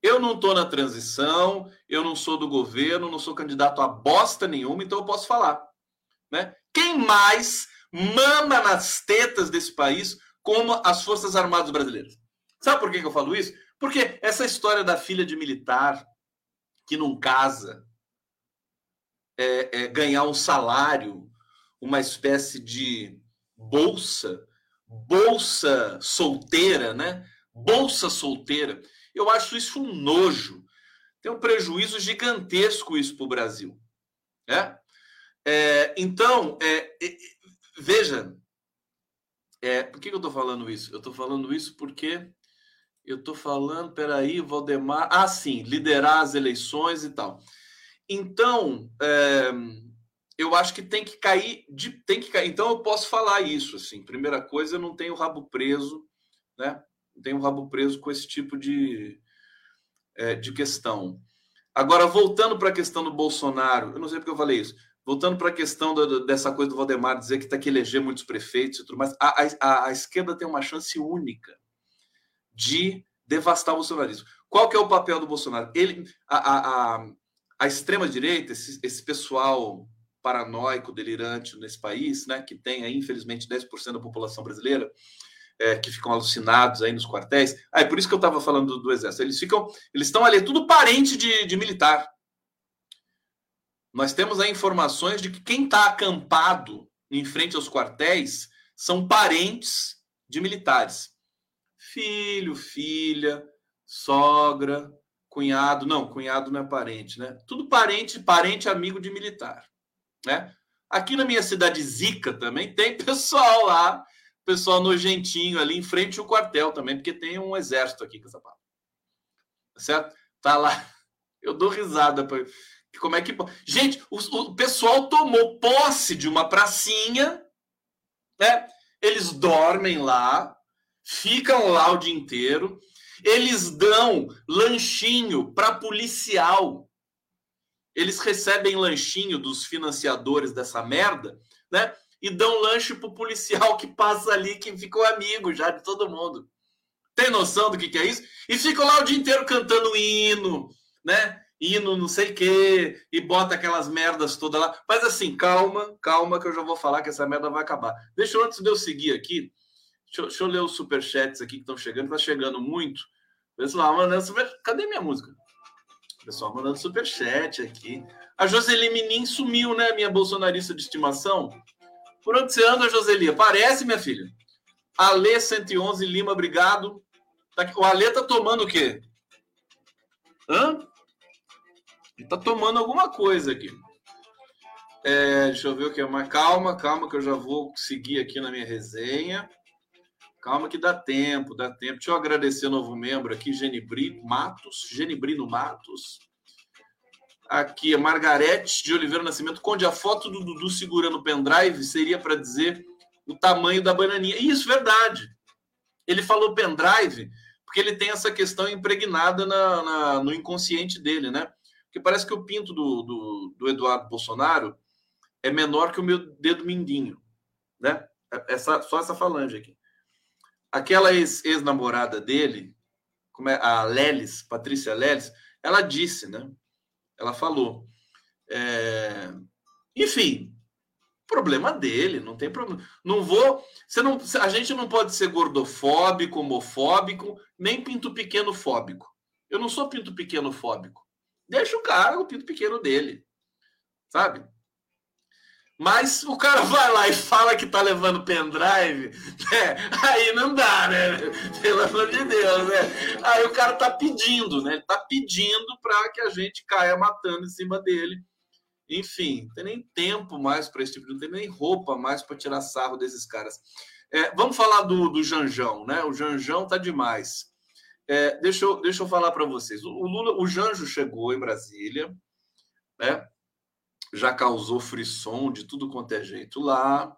Eu não estou na transição, eu não sou do governo, não sou candidato a bosta nenhuma, então eu posso falar. Né? Quem mais mama nas tetas desse país como as Forças Armadas Brasileiras? Sabe por que, eu falo isso? Porque essa história da filha de militar que não casa, é, é ganhar um salário, uma espécie de bolsa, bolsa solteira, né? Bolsa solteira. Eu acho isso um nojo. Tem um prejuízo gigantesco isso para o Brasil. Né? É, então, é, veja, é, por que, que eu estou falando isso? Eu estou falando isso porque eu estou falando, peraí, Valdemar. Ah, sim, liderar as eleições e tal. Então, é, eu acho que tem que cair, de, tem que cair. Então, eu posso falar isso. Assim, primeira coisa, eu não tenho rabo preso, né? Não tenho rabo preso com esse tipo de, é, de questão. Agora, voltando para a questão do Bolsonaro, eu não sei porque eu falei isso. Voltando para a questão do, dessa coisa do Valdemar dizer que está que eleger muitos prefeitos e tudo mais, a, a, a esquerda tem uma chance única de devastar o bolsonarismo. Qual que é o papel do Bolsonaro? Ele, a, a, a, a extrema-direita, esse, esse pessoal paranoico, delirante nesse país, né, que tem, aí, infelizmente, 10% da população brasileira, é, que ficam alucinados aí nos quartéis. Ah, é por isso que eu estava falando do, do, Exército. Eles ficam, eles estão ali, tudo parente de, de militar. Nós temos aí informações de que quem está acampado em frente aos quartéis são parentes de militares filho, filha, sogra, cunhado. Não, cunhado não é parente, né? Tudo parente, parente, amigo de militar, né? Aqui na minha cidade Zica também tem pessoal lá, pessoal nojentinho ali em frente ao quartel também, porque tem um exército aqui com essa palavra. Certo? Tá lá. Eu dou risada. Pra... Como é que. Gente, o, o pessoal tomou posse de uma pracinha, né? Eles dormem lá, ficam lá o dia inteiro Eles dão lanchinho para policial. Eles recebem lanchinho dos financiadores dessa merda, né? E dão lanche pro policial que passa ali, que ficou amigo já de todo mundo. Tem noção do que, que é isso? E ficam lá o dia inteiro cantando hino, né? Hino não sei o quê, e bota aquelas merdas todas lá. Mas assim, calma, calma, que eu já vou falar que essa merda vai acabar. Deixa eu, antes de eu seguir aqui, deixa, eu, deixa eu ler os superchats aqui que estão chegando, tá chegando muito. Pessoal, super... Cadê minha música? Pessoal mandando superchat aqui. A Joseli Menin sumiu, né, minha bolsonarista de estimação? Por onde você anda, Joseli? Aparece, minha filha. Alê 111 Lima, obrigado. Tá o Alê tá tomando o quê? Hã? Ele tá tomando alguma coisa aqui. É, deixa eu ver o que é mais. Calma, calma, que eu já vou seguir aqui na minha resenha. Calma que dá tempo, dá tempo. Deixa eu agradecer o novo membro aqui, Genibri Matos, Genibrino Matos. Aqui, Margarete de Oliveira Nascimento. Conde, a foto do Dudu segurando o pendrive seria para dizer o tamanho da bananinha. Isso, verdade. Ele falou pendrive porque ele tem essa questão impregnada na, na, no inconsciente dele, né? Porque parece que o pinto do, do, do, Eduardo Bolsonaro é menor que o meu dedo mindinho, né? É, essa, só essa falange aqui. Aquela ex-namorada ex dele, como é, a Lelis, Patrícia Lelis, ela disse, né? Ela falou. É... Enfim, problema dele, não tem problema. Não vou. Você não, a gente não pode ser gordofóbico, homofóbico, nem pinto pequeno fóbico. Eu não sou pinto pequeno fóbico. Deixa o cara, o pinto pequeno dele. Sabe? Mas o cara vai lá e fala que tá levando pendrive, né? Aí não dá, né? Pelo amor de Deus, né? Aí o cara tá pedindo, né? Tá pedindo para que a gente caia matando em cima dele enfim, não tem nem tempo mais para esse tipo de. Não tem nem roupa mais para tirar sarro desses caras. É, vamos falar do, do Janjão, né? O Janjão tá demais. É, deixa, eu, deixa eu falar para vocês. O, o, Lula, o Janjo chegou em Brasília, né? Já causou frisson de tudo quanto é jeito lá.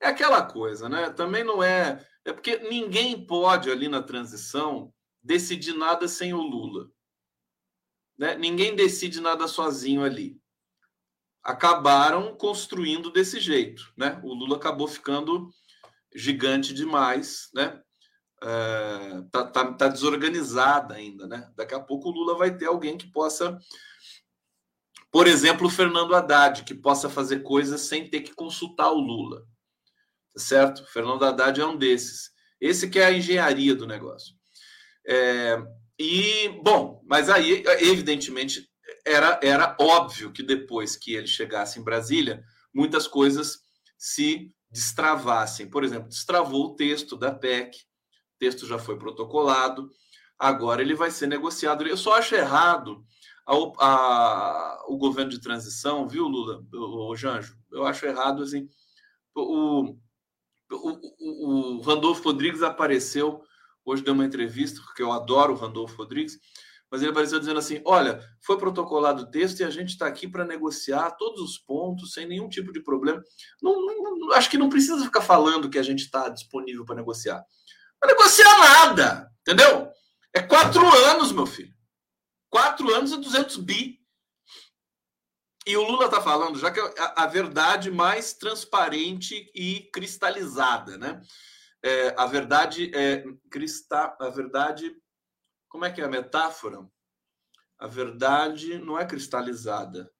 É aquela coisa, né? Também não é. É porque ninguém pode ali na transição decidir nada sem o Lula. Né? Ninguém decide nada sozinho ali acabaram construindo desse jeito, né? O Lula acabou ficando gigante demais, né? É, tá, tá, tá desorganizada ainda, né? Daqui a pouco o Lula vai ter alguém que possa, por exemplo, o Fernando Haddad, que possa fazer coisas sem ter que consultar o Lula, tá certo? O Fernando Haddad é um desses. Esse que é a engenharia do negócio. É, e bom, mas aí evidentemente era, era óbvio que depois que ele chegasse em Brasília, muitas coisas se destravassem. Por exemplo, destravou o texto da PEC, o texto já foi protocolado, agora ele vai ser negociado. Eu só acho errado a, a, o governo de transição, viu, Lula, o, o Janjo? Eu acho errado assim. O, o, o Randolfo Rodrigues apareceu hoje deu uma entrevista, porque eu adoro o Randolfo Rodrigues, mas ele apareceu dizendo assim: olha, foi protocolado o texto e a gente está aqui para negociar todos os pontos sem nenhum tipo de problema. Não, não, acho que não precisa ficar falando que a gente está disponível para negociar. Não negociar nada, entendeu? É quatro anos, meu filho. Quatro anos e 200 bi. E o Lula está falando, já que é a, a, verdade mais transparente e cristalizada, né? É, a verdade é cristal, a verdade como é que é a metáfora? A verdade não é cristalizada.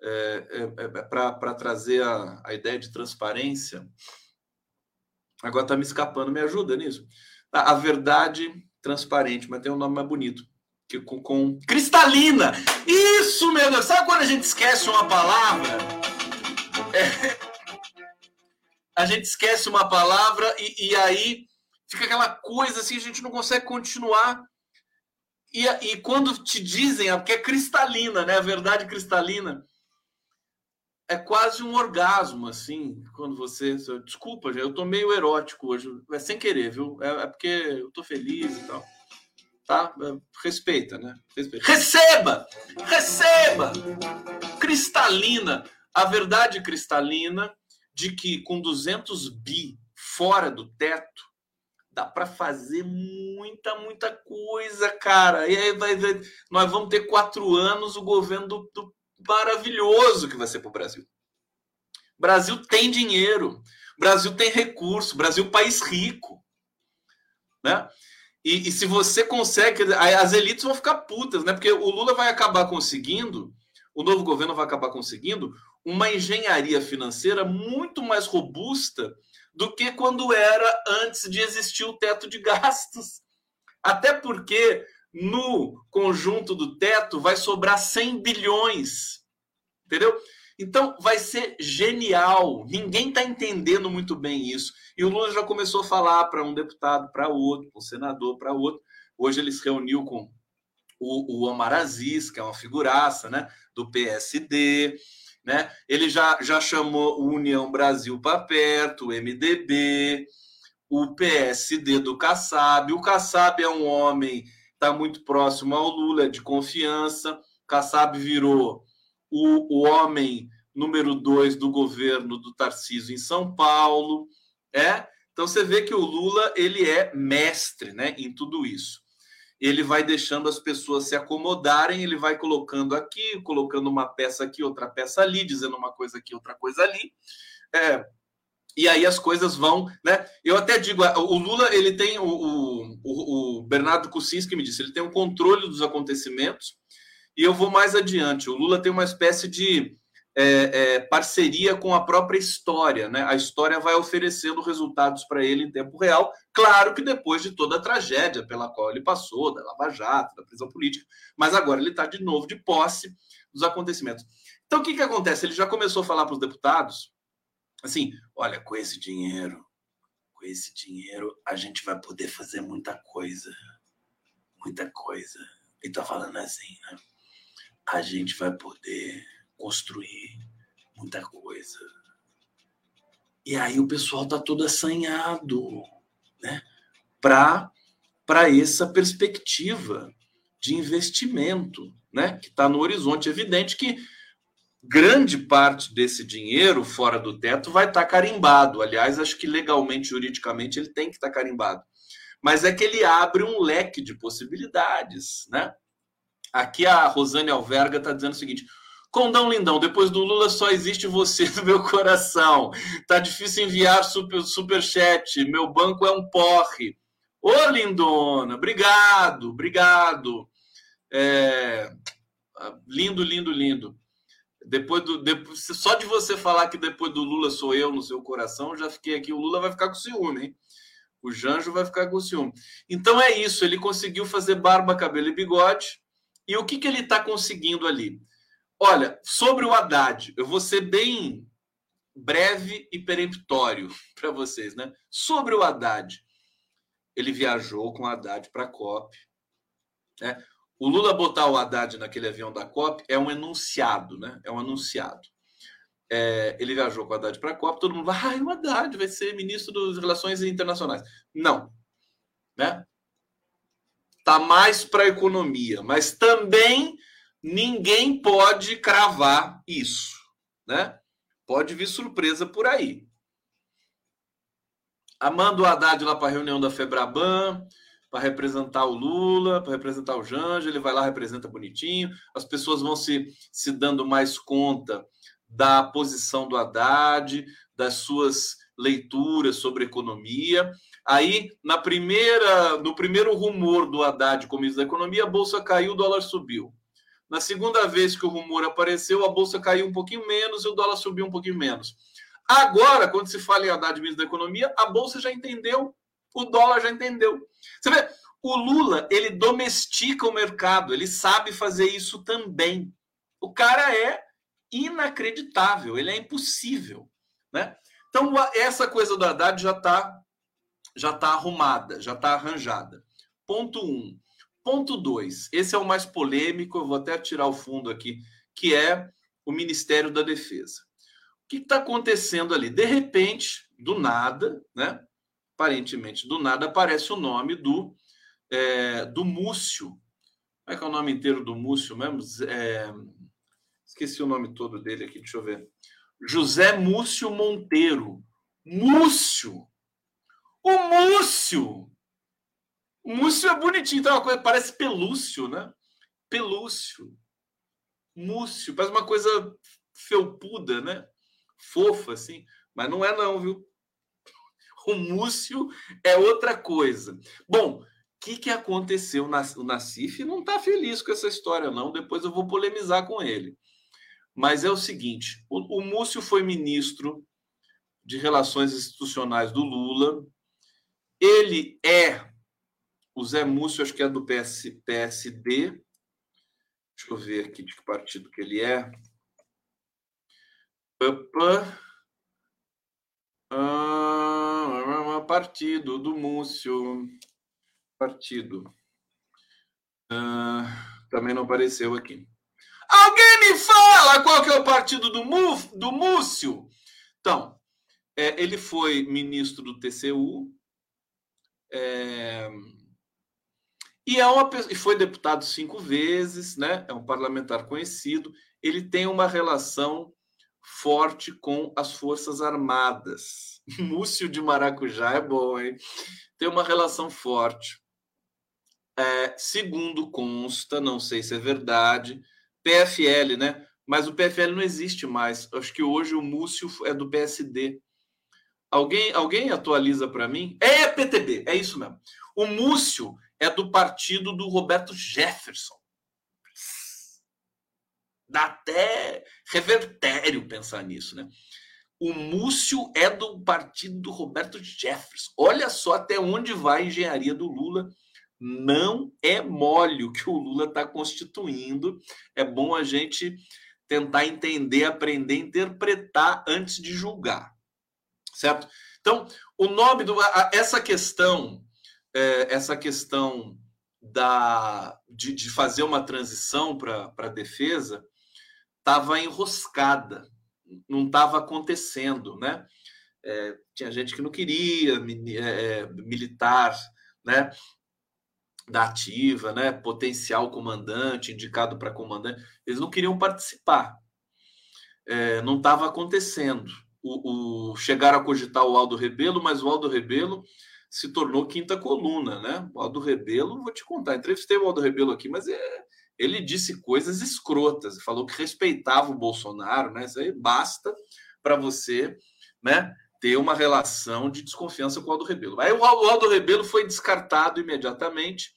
É, é, é, é para trazer a, a ideia de transparência. Agora está me escapando, me ajuda nisso. A, a verdade transparente, mas tem um nome mais bonito. Que, com, cristalina! Isso, meu Deus! Sabe quando a gente esquece uma palavra? É... A gente esquece uma palavra e, e aí fica aquela coisa assim, a gente não consegue continuar. E, e quando te dizem, ah, que é cristalina, né? A verdade cristalina. É quase um orgasmo, assim, quando você. Desculpa, eu tô meio erótico hoje. É sem querer, viu? É, é porque eu tô feliz e tal. Tá? É, respeita, né? Respeita. Receba! Receba! Cristalina. A verdade cristalina de que com 200 bi fora do teto, dá para fazer muita, muita coisa, cara. E aí vai, vai, nós vamos ter quatro anos o governo do, do maravilhoso que vai ser para o Brasil. Brasil tem dinheiro, Brasil tem recurso, Brasil país rico, né? E, e, se você consegue, as elites vão ficar putas, né? Porque o Lula vai acabar conseguindo, o novo governo vai acabar conseguindo uma engenharia financeira muito mais robusta do que quando era antes de existir o teto de gastos. Até porque no conjunto do teto vai sobrar 100 bilhões. Entendeu? Então vai ser genial. Ninguém está entendendo muito bem isso. E o Lula já começou a falar para um deputado, para outro, para um senador, para outro. Hoje ele se reuniu com o, o Omar Aziz, que é uma figuraça né, do PSD. Né? Ele já, já chamou o União Brasil para perto, o MDB, o PSD do Kassab. O Kassab é um homem está muito próximo ao Lula, é de confiança. O Kassab virou o, o homem número dois do governo do Tarcísio em São Paulo. É? Então você vê que o Lula ele é mestre né, em tudo isso ele vai deixando as pessoas se acomodarem, ele vai colocando aqui, colocando uma peça aqui, outra peça ali, dizendo uma coisa aqui, outra coisa ali. É, e aí as coisas vão, né? Eu até digo, o Lula, ele tem o, o, o Bernardo Kucinski me disse, ele tem um controle dos acontecimentos. E eu vou mais adiante. O Lula tem uma espécie de é, é, parceria com a própria história, né? A história vai oferecendo resultados para ele em tempo real. Claro que depois de toda a tragédia pela qual ele passou, da Lava Jato, da prisão política, mas agora ele está de novo de posse dos acontecimentos. Então, o que, que acontece? Ele já começou a falar para os deputados assim: olha, com esse dinheiro, com esse dinheiro, a gente vai poder fazer muita coisa. Muita coisa. Ele está falando assim, né? A gente vai poder construir muita coisa. E aí o pessoal está todo assanhado, né? Para para essa perspectiva de investimento, né? Que está no horizonte. Evidente que grande parte desse dinheiro fora do teto vai estar tá carimbado. Aliás, acho que legalmente, juridicamente, ele tem que estar tá carimbado. Mas é que ele abre um leque de possibilidades, né? Aqui a Rosane Alverga está dizendo o seguinte: Condão Lindão, depois do Lula só existe você no meu coração. Tá difícil enviar super, super chat. Meu banco é um porre. Ô, Lindona, obrigado, obrigado. É... Lindo, lindo, lindo. Depois do, depois, só de você falar que depois do Lula sou eu no seu coração, já fiquei aqui. O Lula vai ficar com ciúme, hein? O Janjo vai ficar com ciúme. Então é isso. Ele conseguiu fazer barba, cabelo e bigode. E o que, que ele está conseguindo ali? Olha, sobre o Haddad, eu vou ser bem breve e peremptório para vocês, né? Sobre o Haddad, ele viajou com o Haddad para a COP. Né? O Lula botar o Haddad naquele avião da COP é um enunciado, né? É um anunciado. É, ele viajou com o Haddad para a COP, todo mundo vai, ah, o Haddad vai ser ministro das Relações Internacionais. Não. Né? Tá mais para a economia, mas também ninguém pode cravar isso, né? Pode vir surpresa por aí. Amando o Haddad lá para a reunião da Febraban, para representar o Lula, para representar o Janja, ele vai lá, representa bonitinho, as pessoas vão se, se dando mais conta da posição do Haddad, das suas leituras sobre economia. Aí, na primeira, no primeiro rumor do Haddad como ministro da Economia, a bolsa caiu, o dólar subiu. Na segunda vez que o rumor apareceu, a bolsa caiu um pouquinho menos e o dólar subiu um pouquinho menos. Agora, quando se fala em Haddad ministro da Economia, a bolsa já entendeu, o dólar já entendeu. Você vê, o Lula, ele domestica o mercado, ele sabe fazer isso também. O cara é inacreditável, ele é impossível, né? Então, essa coisa do Haddad já está já tá arrumada, já está arranjada. Ponto um. Ponto 2, esse é o mais polêmico, eu vou até tirar o fundo aqui, que é o Ministério da Defesa. O que está acontecendo ali? De repente, do nada, né? Aparentemente, do nada aparece o nome do, é, do Múcio. Como é que é o nome inteiro do Múcio mesmo? É, esqueci o nome todo dele aqui, deixa eu ver. José Múcio Monteiro. Múcio! O Múcio. O Múcio é bonitinho, então é uma coisa parece pelúcio, né? Pelúcio. Múcio, parece uma coisa felpuda, né? Fofa assim, mas não é não, viu? O Múcio é outra coisa. Bom, o que, que aconteceu? O Nassif não está feliz com essa história, não. Depois eu vou polemizar com ele. Mas é o seguinte: o, o Múcio foi ministro de Relações Institucionais do Lula ele é, o Zé Múcio, acho que é do PS, PSD. Deixa eu ver aqui de que partido que ele é. Opa. Ah, partido do Múcio. Partido. Ah, também não apareceu aqui. Alguém me fala qual que é o partido do, Muf, do Múcio? Então, é, ele foi ministro do TCU, é... E é uma e foi deputado cinco vezes, né? É um parlamentar conhecido. Ele tem uma relação forte com as Forças Armadas. Múcio de Maracujá é bom, hein? Tem uma relação forte. É, segundo consta, não sei se é verdade, PFL, né? Mas o PFL não existe mais. Acho que hoje o Múcio é do PSD. Alguém, alguém atualiza para mim? É PTB, é isso mesmo. O Múcio é do partido do Roberto Jefferson. Dá até revertério pensar nisso, né? O Múcio é do partido do Roberto Jefferson. Olha só até onde vai a engenharia do Lula. Não é mole o que o Lula está constituindo. É bom a gente tentar entender, aprender, interpretar antes de julgar certo? Então, o nome do essa questão, é, essa questão da de, de fazer uma transição para a defesa estava enroscada, não estava acontecendo, né? É, tinha gente que não queria é, é, militar, né? Da ativa, né? Potencial comandante, indicado para comandante, eles não queriam participar. É, não estava acontecendo o, o, chegaram a cogitar o Aldo Rebelo, mas o Aldo Rebelo se tornou quinta coluna, né? O Aldo Rebelo, vou te contar, entrevistei o Aldo Rebelo aqui, mas é, ele disse coisas escrotas, falou que respeitava o Bolsonaro, né? Isso aí basta para você, né? Ter uma relação de desconfiança com o Aldo Rebelo. Aí o Aldo Rebelo foi descartado imediatamente,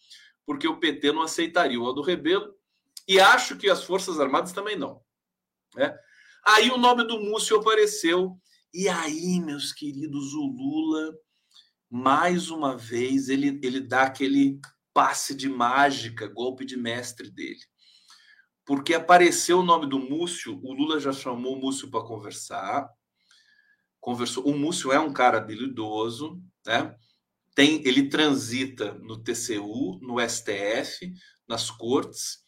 porque o PT não aceitaria o Aldo Rebelo, e acho que as Forças Armadas também não. Né? Aí o nome do Múcio apareceu. E aí, meus queridos, o Lula, mais uma vez, ele, ele dá aquele passe de mágica, golpe de mestre dele. Porque apareceu o nome do Múcio, o Lula já chamou o Múcio para conversar. Conversou. O Múcio é um cara habilidoso, né? Tem, ele transita no TCU, no STF, nas cortes,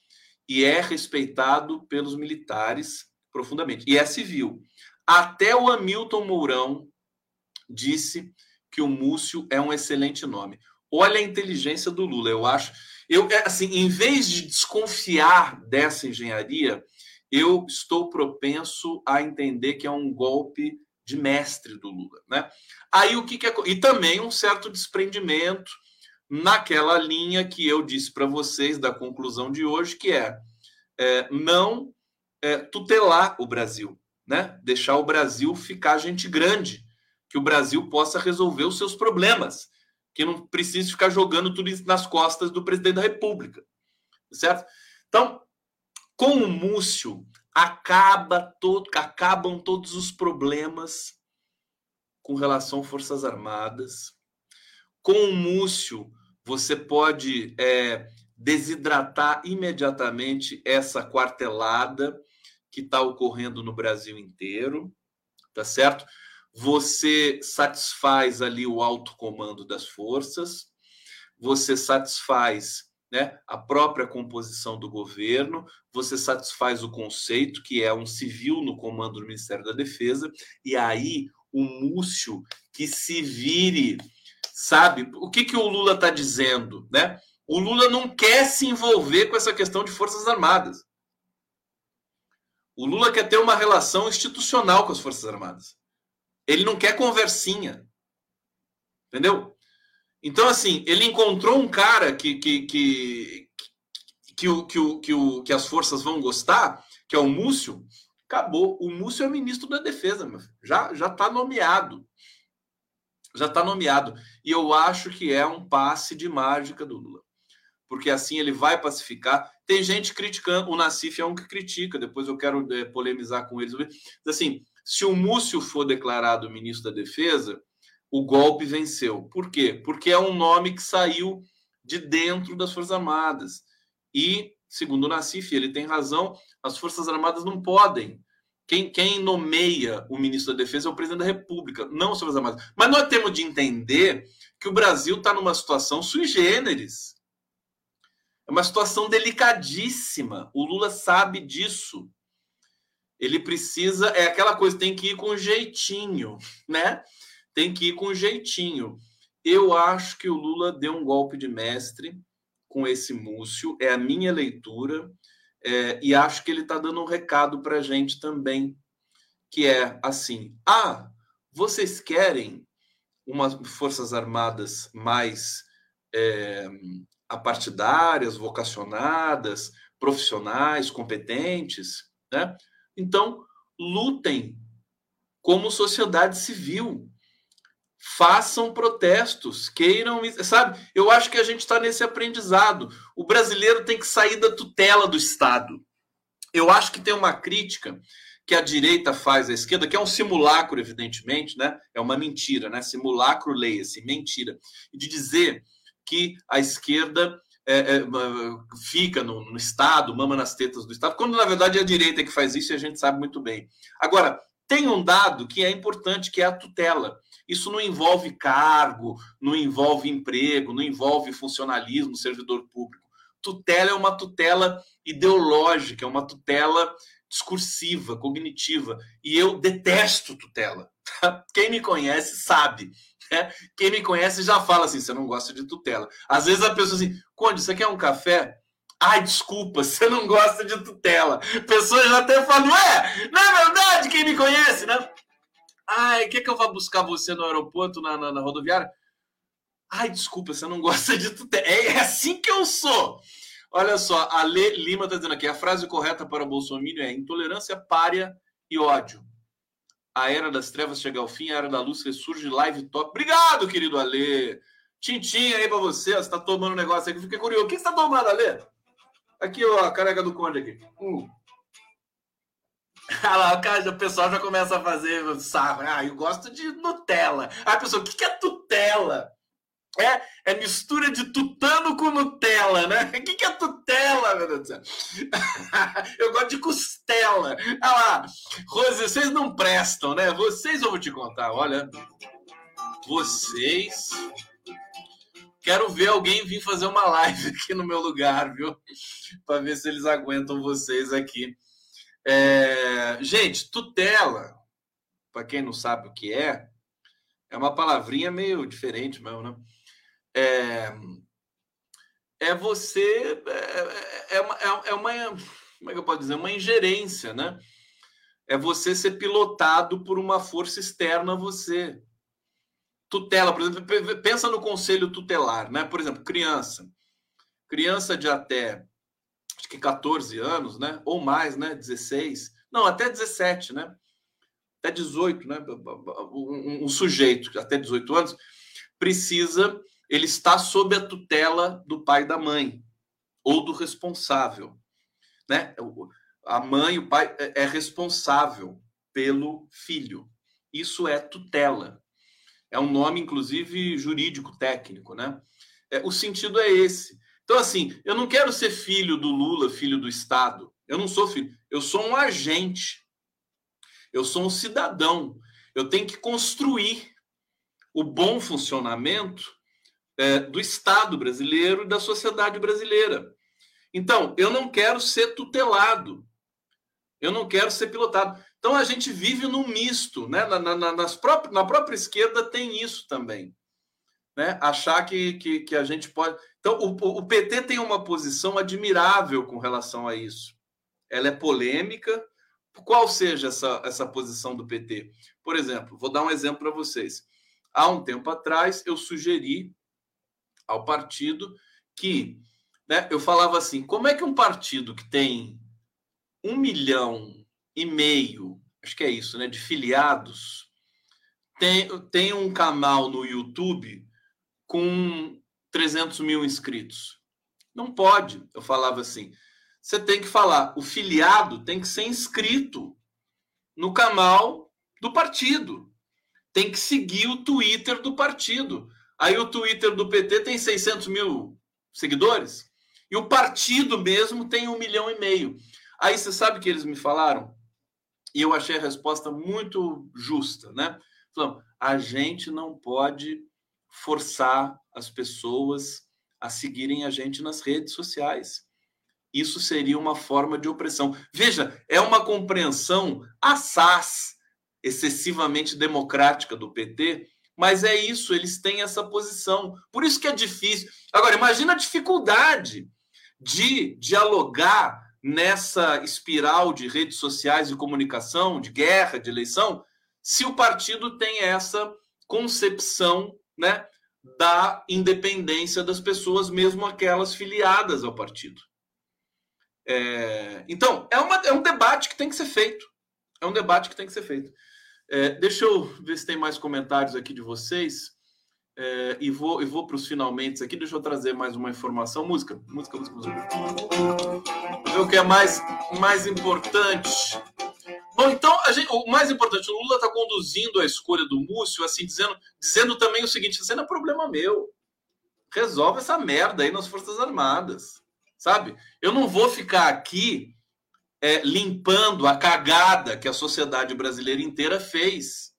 e é respeitado pelos militares profundamente. E é civil. Até o Hamilton Mourão disse que o Múcio é um excelente nome. Olha a inteligência do Lula, eu acho. Eu, é, assim, em vez de desconfiar dessa engenharia, eu estou propenso a entender que é um golpe de mestre do Lula, né? Aí o que, que é e também um certo desprendimento naquela linha que eu disse para vocês da conclusão de hoje, que é, é não é, tutelar o Brasil, né? Deixar o Brasil ficar gente grande, que o Brasil possa resolver os seus problemas, que não precise ficar jogando tudo isso nas costas do presidente da República, certo? Então, com o Múcio acaba todo, acabam todos os problemas com relação a forças armadas. Com o Múcio você pode é, desidratar imediatamente essa quartelada que está ocorrendo no Brasil inteiro, tá certo? Você satisfaz ali o alto comando das forças, você satisfaz né, a própria composição do governo, você satisfaz o conceito que é um civil no comando do Ministério da Defesa, e aí o Múcio que se vire, sabe? O que, que o Lula está dizendo, né? O Lula não quer se envolver com essa questão de Forças Armadas. O Lula quer ter uma relação institucional com as Forças Armadas. Ele não quer conversinha. Entendeu? Então, assim, ele encontrou um cara que, que, que, que, o, que, o, que, o, que as forças vão gostar, que é o Múcio. Acabou. O Múcio é ministro da Defesa, meu filho. Já está nomeado. Já está nomeado. E eu acho que é um passe de mágica do Lula. Porque assim ele vai pacificar. Tem gente criticando. O Nassif é um que critica. Depois eu quero é, polemizar com eles. Assim, se o Múcio for declarado ministro da Defesa, o golpe venceu. Por quê? Porque é um nome que saiu de dentro das Forças Armadas. E, segundo o Nassif, ele tem razão, as Forças Armadas não podem. Quem, quem nomeia o ministro da Defesa é o presidente da República, não as Forças Armadas. Mas nós temos de entender que o Brasil está numa situação sui generis. É uma situação delicadíssima. O Lula sabe disso. Ele precisa. É aquela coisa, tem que ir com jeitinho, né? tem que ir com jeitinho. Eu acho que o Lula deu um golpe de mestre com esse Múcio, é a minha leitura, é, e acho que ele está dando um recado para a gente também, que é assim: ah, vocês querem umas Forças Armadas mais é, apartidárias, vocacionadas, profissionais, competentes, né? Então, lutem como sociedade civil façam protestos, queiram, sabe? Eu acho que a gente está nesse aprendizado. O brasileiro tem que sair da tutela do Estado. Eu acho que tem uma crítica que a direita faz à esquerda, que é um simulacro, evidentemente, né? É uma mentira, né? Simulacro, leia-se, mentira. De dizer que a esquerda é, é, fica no, no, Estado, mama nas tetas do Estado, quando na verdade é a direita que faz isso e a gente sabe muito bem. Agora, tem um dado que é importante, que é a tutela. Isso não envolve cargo, não envolve emprego, não envolve funcionalismo, servidor público. Tutela é uma tutela ideológica, é uma tutela discursiva, cognitiva. E eu detesto tutela. Quem me conhece sabe. Né? Quem me conhece já fala assim: você não gosta de tutela. Às vezes a pessoa assim, Conde, você quer um café? Ai, desculpa, você não gosta de tutela. Pessoas já até falam, ué, não é verdade quem me conhece, né? Ai, quer que eu vá buscar você no aeroporto, na, na, na rodoviária? Ai, desculpa, você não gosta de tutela. É, é assim que eu sou. Olha só, a Lê Lima está dizendo aqui: a frase correta para o Bolsonaro é intolerância, párea e ódio. A era das trevas chega ao fim, a era da luz ressurge, live top. Obrigado, querido Alê. Tintim aí para você, você está tomando um negócio aqui. Fiquei curioso. O que você está tomando, Alê? Aqui, ó, a careca do Conde aqui. Hum. Ah, lá, o pessoal já começa a fazer sarro. Ah, eu gosto de Nutella. Aí a pessoa, o que é tutela? É, é mistura de tutano com Nutella, né? O que, que é tutela, meu Deus do céu? Eu gosto de costela. Olha lá, Rose, vocês não prestam, né? Vocês eu vou te contar, olha. Vocês. Quero ver alguém vir fazer uma live aqui no meu lugar, viu? Para ver se eles aguentam vocês aqui. É, gente, tutela, para quem não sabe o que é, é uma palavrinha meio diferente mesmo, né? É, é você. É, é, uma, é, é uma. Como é que eu posso dizer? Uma ingerência, né? É você ser pilotado por uma força externa a você. Tutela, por exemplo, pensa no conselho tutelar, né? Por exemplo, criança. Criança de até acho que 14 anos, né? Ou mais, né? 16. Não, até 17, né? Até 18, né? Um, um sujeito até 18 anos precisa, ele está sob a tutela do pai e da mãe ou do responsável, né? A mãe, o pai é, é responsável pelo filho. Isso é tutela. É um nome, inclusive, jurídico técnico, né? É, o sentido é esse. Então, assim, eu não quero ser filho do Lula, filho do Estado. Eu não sou filho. Eu sou um agente. Eu sou um cidadão. Eu tenho que construir o bom funcionamento é, do Estado brasileiro e da sociedade brasileira. Então, eu não quero ser tutelado. Eu não quero ser pilotado. Então, a gente vive num misto. Né? Na, na, nas próprias, na própria esquerda tem isso também. Né? Achar que, que, que a gente pode. Então, o, o PT tem uma posição admirável com relação a isso. Ela é polêmica. Qual seja essa, essa posição do PT? Por exemplo, vou dar um exemplo para vocês. há um tempo atrás, eu sugeri ao partido que né, eu falava assim: como é que um partido que tem um milhão e meio, acho que é isso, né, de filiados, tem, tem um canal no YouTube com 300 mil inscritos? Não pode, eu falava assim. Você tem que falar, o filiado tem que ser inscrito no canal do partido. Tem que seguir o Twitter do partido. Aí o Twitter do PT tem 600 mil seguidores e o partido mesmo tem um milhão e meio. Aí você sabe que eles me falaram? E eu achei a resposta muito justa, né? Falando, a gente não pode forçar as pessoas a seguirem a gente nas redes sociais. Isso seria uma forma de opressão. Veja, é uma compreensão assaz, excessivamente democrática do PT, mas é isso, eles têm essa posição. Por isso que é difícil. Agora, imagina a dificuldade de dialogar nessa espiral de redes sociais e comunicação, de guerra, de eleição, se o partido tem essa concepção né, da independência das pessoas, mesmo aquelas filiadas ao partido. É, então, é, uma, é um debate que tem que ser feito. É um debate que tem que ser feito. É, deixa eu ver se tem mais comentários aqui de vocês. É, e vou, e vou para os finalmente aqui. Deixa eu trazer mais uma informação. Música, música, música, música. Ver o que é mais, mais importante. Bom, então, gente, o mais importante, o Lula está conduzindo a escolha do Múcio, assim, dizendo, dizendo também o seguinte: isso não é problema meu. Resolve essa merda aí nas Forças Armadas. Sabe? Eu não vou ficar aqui é, limpando a cagada que a sociedade brasileira inteira fez.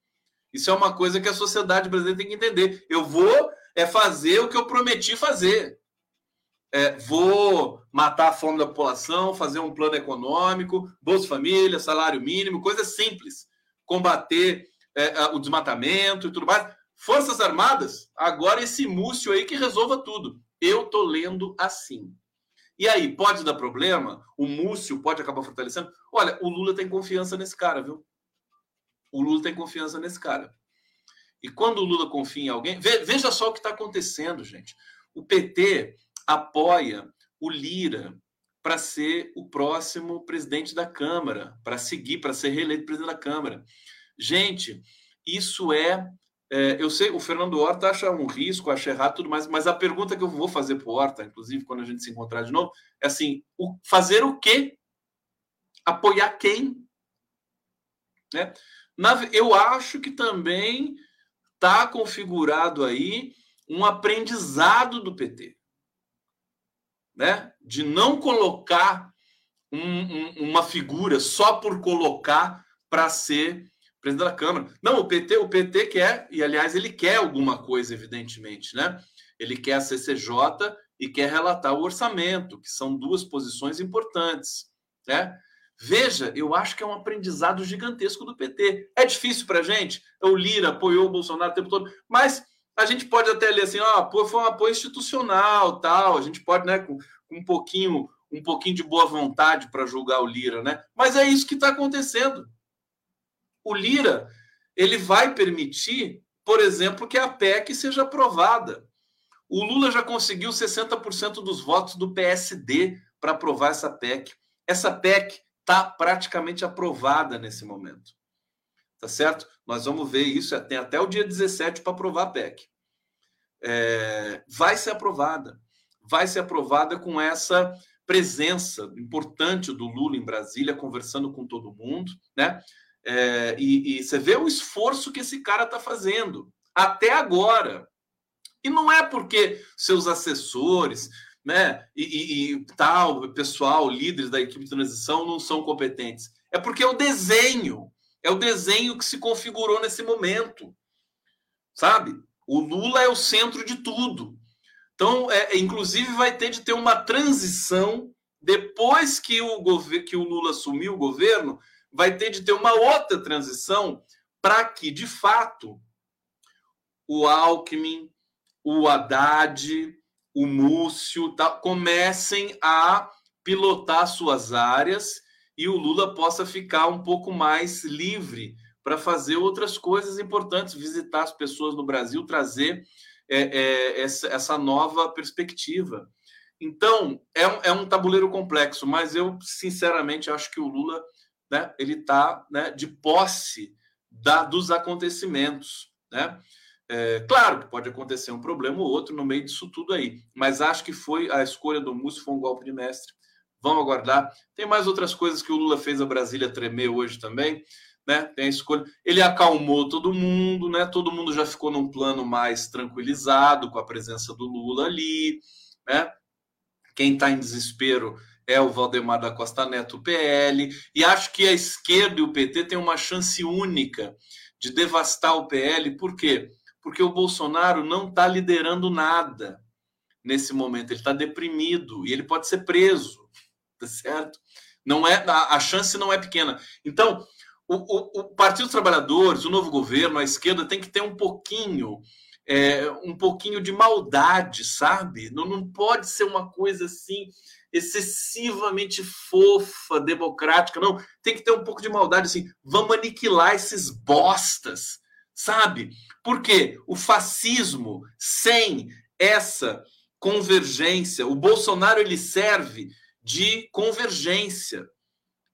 Isso é uma coisa que a sociedade brasileira tem que entender. Eu vou é fazer o que eu prometi fazer. É, vou matar a fome da população, fazer um plano econômico, Bolsa Família, salário mínimo, coisas simples. Combater é, o desmatamento e tudo mais. Forças Armadas, agora esse múcio aí que resolva tudo. Eu tô lendo assim. E aí, pode dar problema? O Múcio pode acabar fortalecendo? Olha, o Lula tem confiança nesse cara, viu? O Lula tem confiança nesse cara. E quando o Lula confia em alguém, veja só o que está acontecendo, gente. O PT apoia o Lira para ser o próximo presidente da Câmara, para seguir, para ser reeleito presidente da Câmara. Gente, isso é é, eu sei, o Fernando Horta acha um risco, acha errado tudo mais, mas a pergunta que eu vou fazer para o Horta, inclusive, quando a gente se encontrar de novo, é assim: o, fazer o quê? Apoiar quem? Né? Na, eu acho que também está configurado aí um aprendizado do PT, né? De não colocar um, um, uma figura só por colocar para ser presidente da Câmara. Não, o PT, o PT quer, e aliás, ele quer alguma coisa, evidentemente, né? Ele quer a CCJ e quer relatar o orçamento, que são duas posições importantes, né? Veja, eu acho que é um aprendizado gigantesco do PT. É difícil para a gente. O Lira apoiou o Bolsonaro o tempo todo, mas a gente pode até ler assim, ó, oh, foi um apoio institucional, tal. A gente pode, né, com, com um pouquinho, um pouquinho de boa vontade para julgar o Lira, né? Mas é isso que está acontecendo o Lira ele vai permitir, por exemplo, que a PEC seja aprovada. O Lula já conseguiu 60% dos votos do PSD para aprovar essa PEC. Essa PEC está praticamente aprovada nesse momento. Tá certo? Nós vamos ver isso, tem até o dia 17 para aprovar a PEC. É, vai ser aprovada. Vai ser aprovada com essa presença importante do Lula em Brasília, conversando com todo mundo, né? É, e, e, você vê o esforço que esse cara está fazendo até agora. E não é porque seus assessores, né, e, e, e, tal, pessoal, líderes da equipe de transição não são competentes. É porque é o desenho, é o desenho que se configurou nesse momento, sabe? O Lula é o centro de tudo. Então, é, inclusive, vai ter de ter uma transição depois que o, que o Lula assumiu o governo vai ter de ter uma outra transição para que, de fato, o Alckmin, o Haddad, o Múcio tá, comecem a pilotar suas áreas e o Lula possa ficar um pouco mais livre para fazer outras coisas importantes, visitar as pessoas no Brasil, trazer é, é, essa, essa, nova perspectiva. Então, é um, é um tabuleiro complexo, mas eu, sinceramente, acho que o Lula né, ele está né, de posse da, dos acontecimentos. Né? É, claro que pode acontecer um problema ou outro no meio disso tudo aí, mas acho que foi a escolha do Múcio, foi um golpe de mestre. Vamos aguardar. Tem mais outras coisas que o Lula fez a Brasília tremer hoje também. Né? Tem a escolha. Ele acalmou todo mundo, né? Todo mundo já ficou num plano mais tranquilizado com a presença do Lula ali, né? Quem está em desespero é o Valdemar da Costa Neto, PL, e acho que a esquerda e o PT têm uma chance única de devastar o PL, por quê? Porque o Bolsonaro não está liderando nada nesse momento, ele está deprimido e ele pode ser preso, tá certo? Não é a, a chance não é pequena. Então, o, o, o, Partido dos Trabalhadores, o novo governo, a esquerda tem que ter um pouquinho, é, um pouquinho de maldade, sabe? Não, não pode ser uma coisa assim excessivamente fofa, democrática, não. Tem que ter um pouco de maldade, assim. Vamos aniquilar esses bostas, sabe? Porque o fascismo sem essa convergência, o Bolsonaro ele serve de convergência.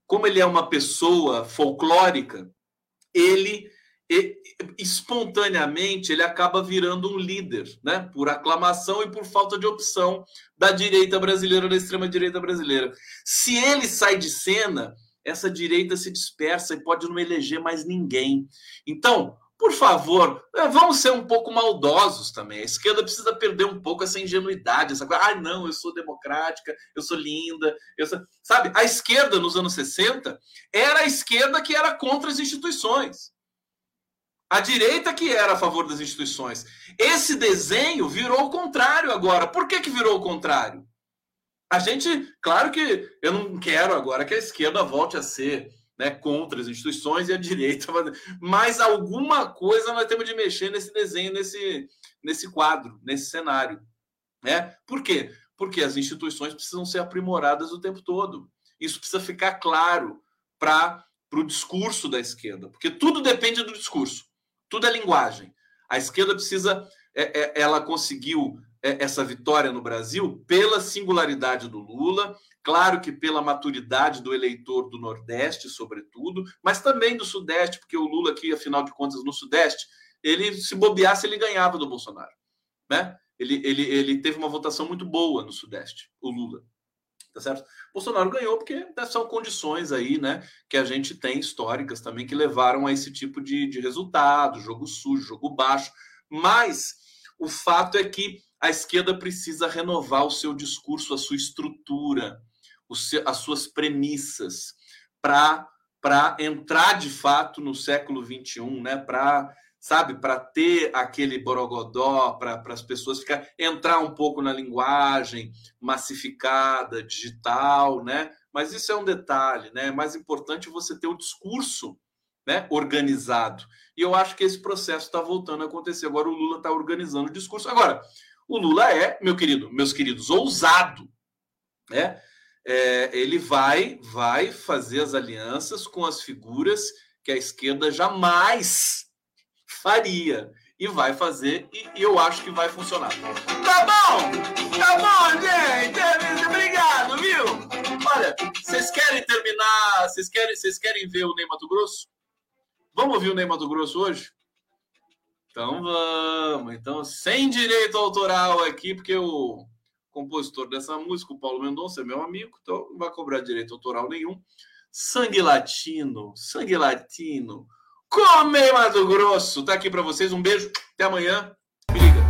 Como ele é uma pessoa folclórica, ele e, espontaneamente ele acaba virando um líder, né? Por aclamação e por falta de opção da direita brasileira, da extrema direita brasileira. Se ele sai de cena, essa direita se dispersa e pode não eleger mais ninguém. Então, por favor, é, vamos ser um pouco maldosos também. A esquerda precisa perder um pouco essa ingenuidade, essa coisa. Ah, não, eu sou democrática, eu sou linda. Eu sou... Sabe, a esquerda nos anos 60 era a esquerda que era contra as instituições. A direita que era a favor das instituições. Esse desenho virou o contrário agora. Por que, que virou o contrário? A gente, claro que eu não quero agora que a esquerda volte a ser né, contra as instituições e a direita, mas alguma coisa nós temos de mexer nesse desenho, nesse, nesse quadro, nesse cenário. Né? Por quê? Porque as instituições precisam ser aprimoradas o tempo todo. Isso precisa ficar claro para o discurso da esquerda, porque tudo depende do discurso. Tudo é linguagem. A esquerda precisa, é, é, ela conseguiu é, essa vitória no Brasil pela singularidade do Lula, claro que pela maturidade do eleitor do Nordeste, sobretudo, mas também do Sudeste, porque o Lula aqui, afinal de contas, no Sudeste, ele se bobeasse, ele ganhava do Bolsonaro, né? Ele, ele, ele teve uma votação muito boa no Sudeste, o Lula tá certo? Bolsonaro ganhou porque são condições aí, né, que a gente tem históricas também que levaram a esse tipo de, de resultado, jogo sujo, jogo baixo. Mas o fato é que a esquerda precisa renovar o seu discurso, a sua estrutura, seu, as suas premissas para entrar de fato no século 21, né? Para sabe, para ter aquele borogodó, para as pessoas ficar, entrar um pouco na linguagem massificada, digital, né? Mas isso é um detalhe, né? É mais importante você ter o discurso né, organizado. E eu acho que esse processo está voltando a acontecer. Agora o Lula está organizando o discurso. Agora, o Lula é, meu querido, meus queridos, ousado, né? É, ele vai, vai fazer as alianças com as figuras que a esquerda jamais faria. E vai fazer, e, eu acho que vai funcionar. Tá bom! Tá bom, gente! Obrigado, viu? Olha, vocês querem terminar? Vocês querem, vocês querem ver o Ney Mato Grosso? Vamos ouvir o Ney Mato Grosso hoje? Então vamos. Então, sem direito autoral aqui, porque o compositor dessa música, o Paulo Mendonça, é meu amigo, então não vai cobrar direito autoral nenhum. Sangue Latino, Sangue Latino. Come Mato Grosso. Tá aqui para vocês. Um beijo. Até amanhã. Me liga.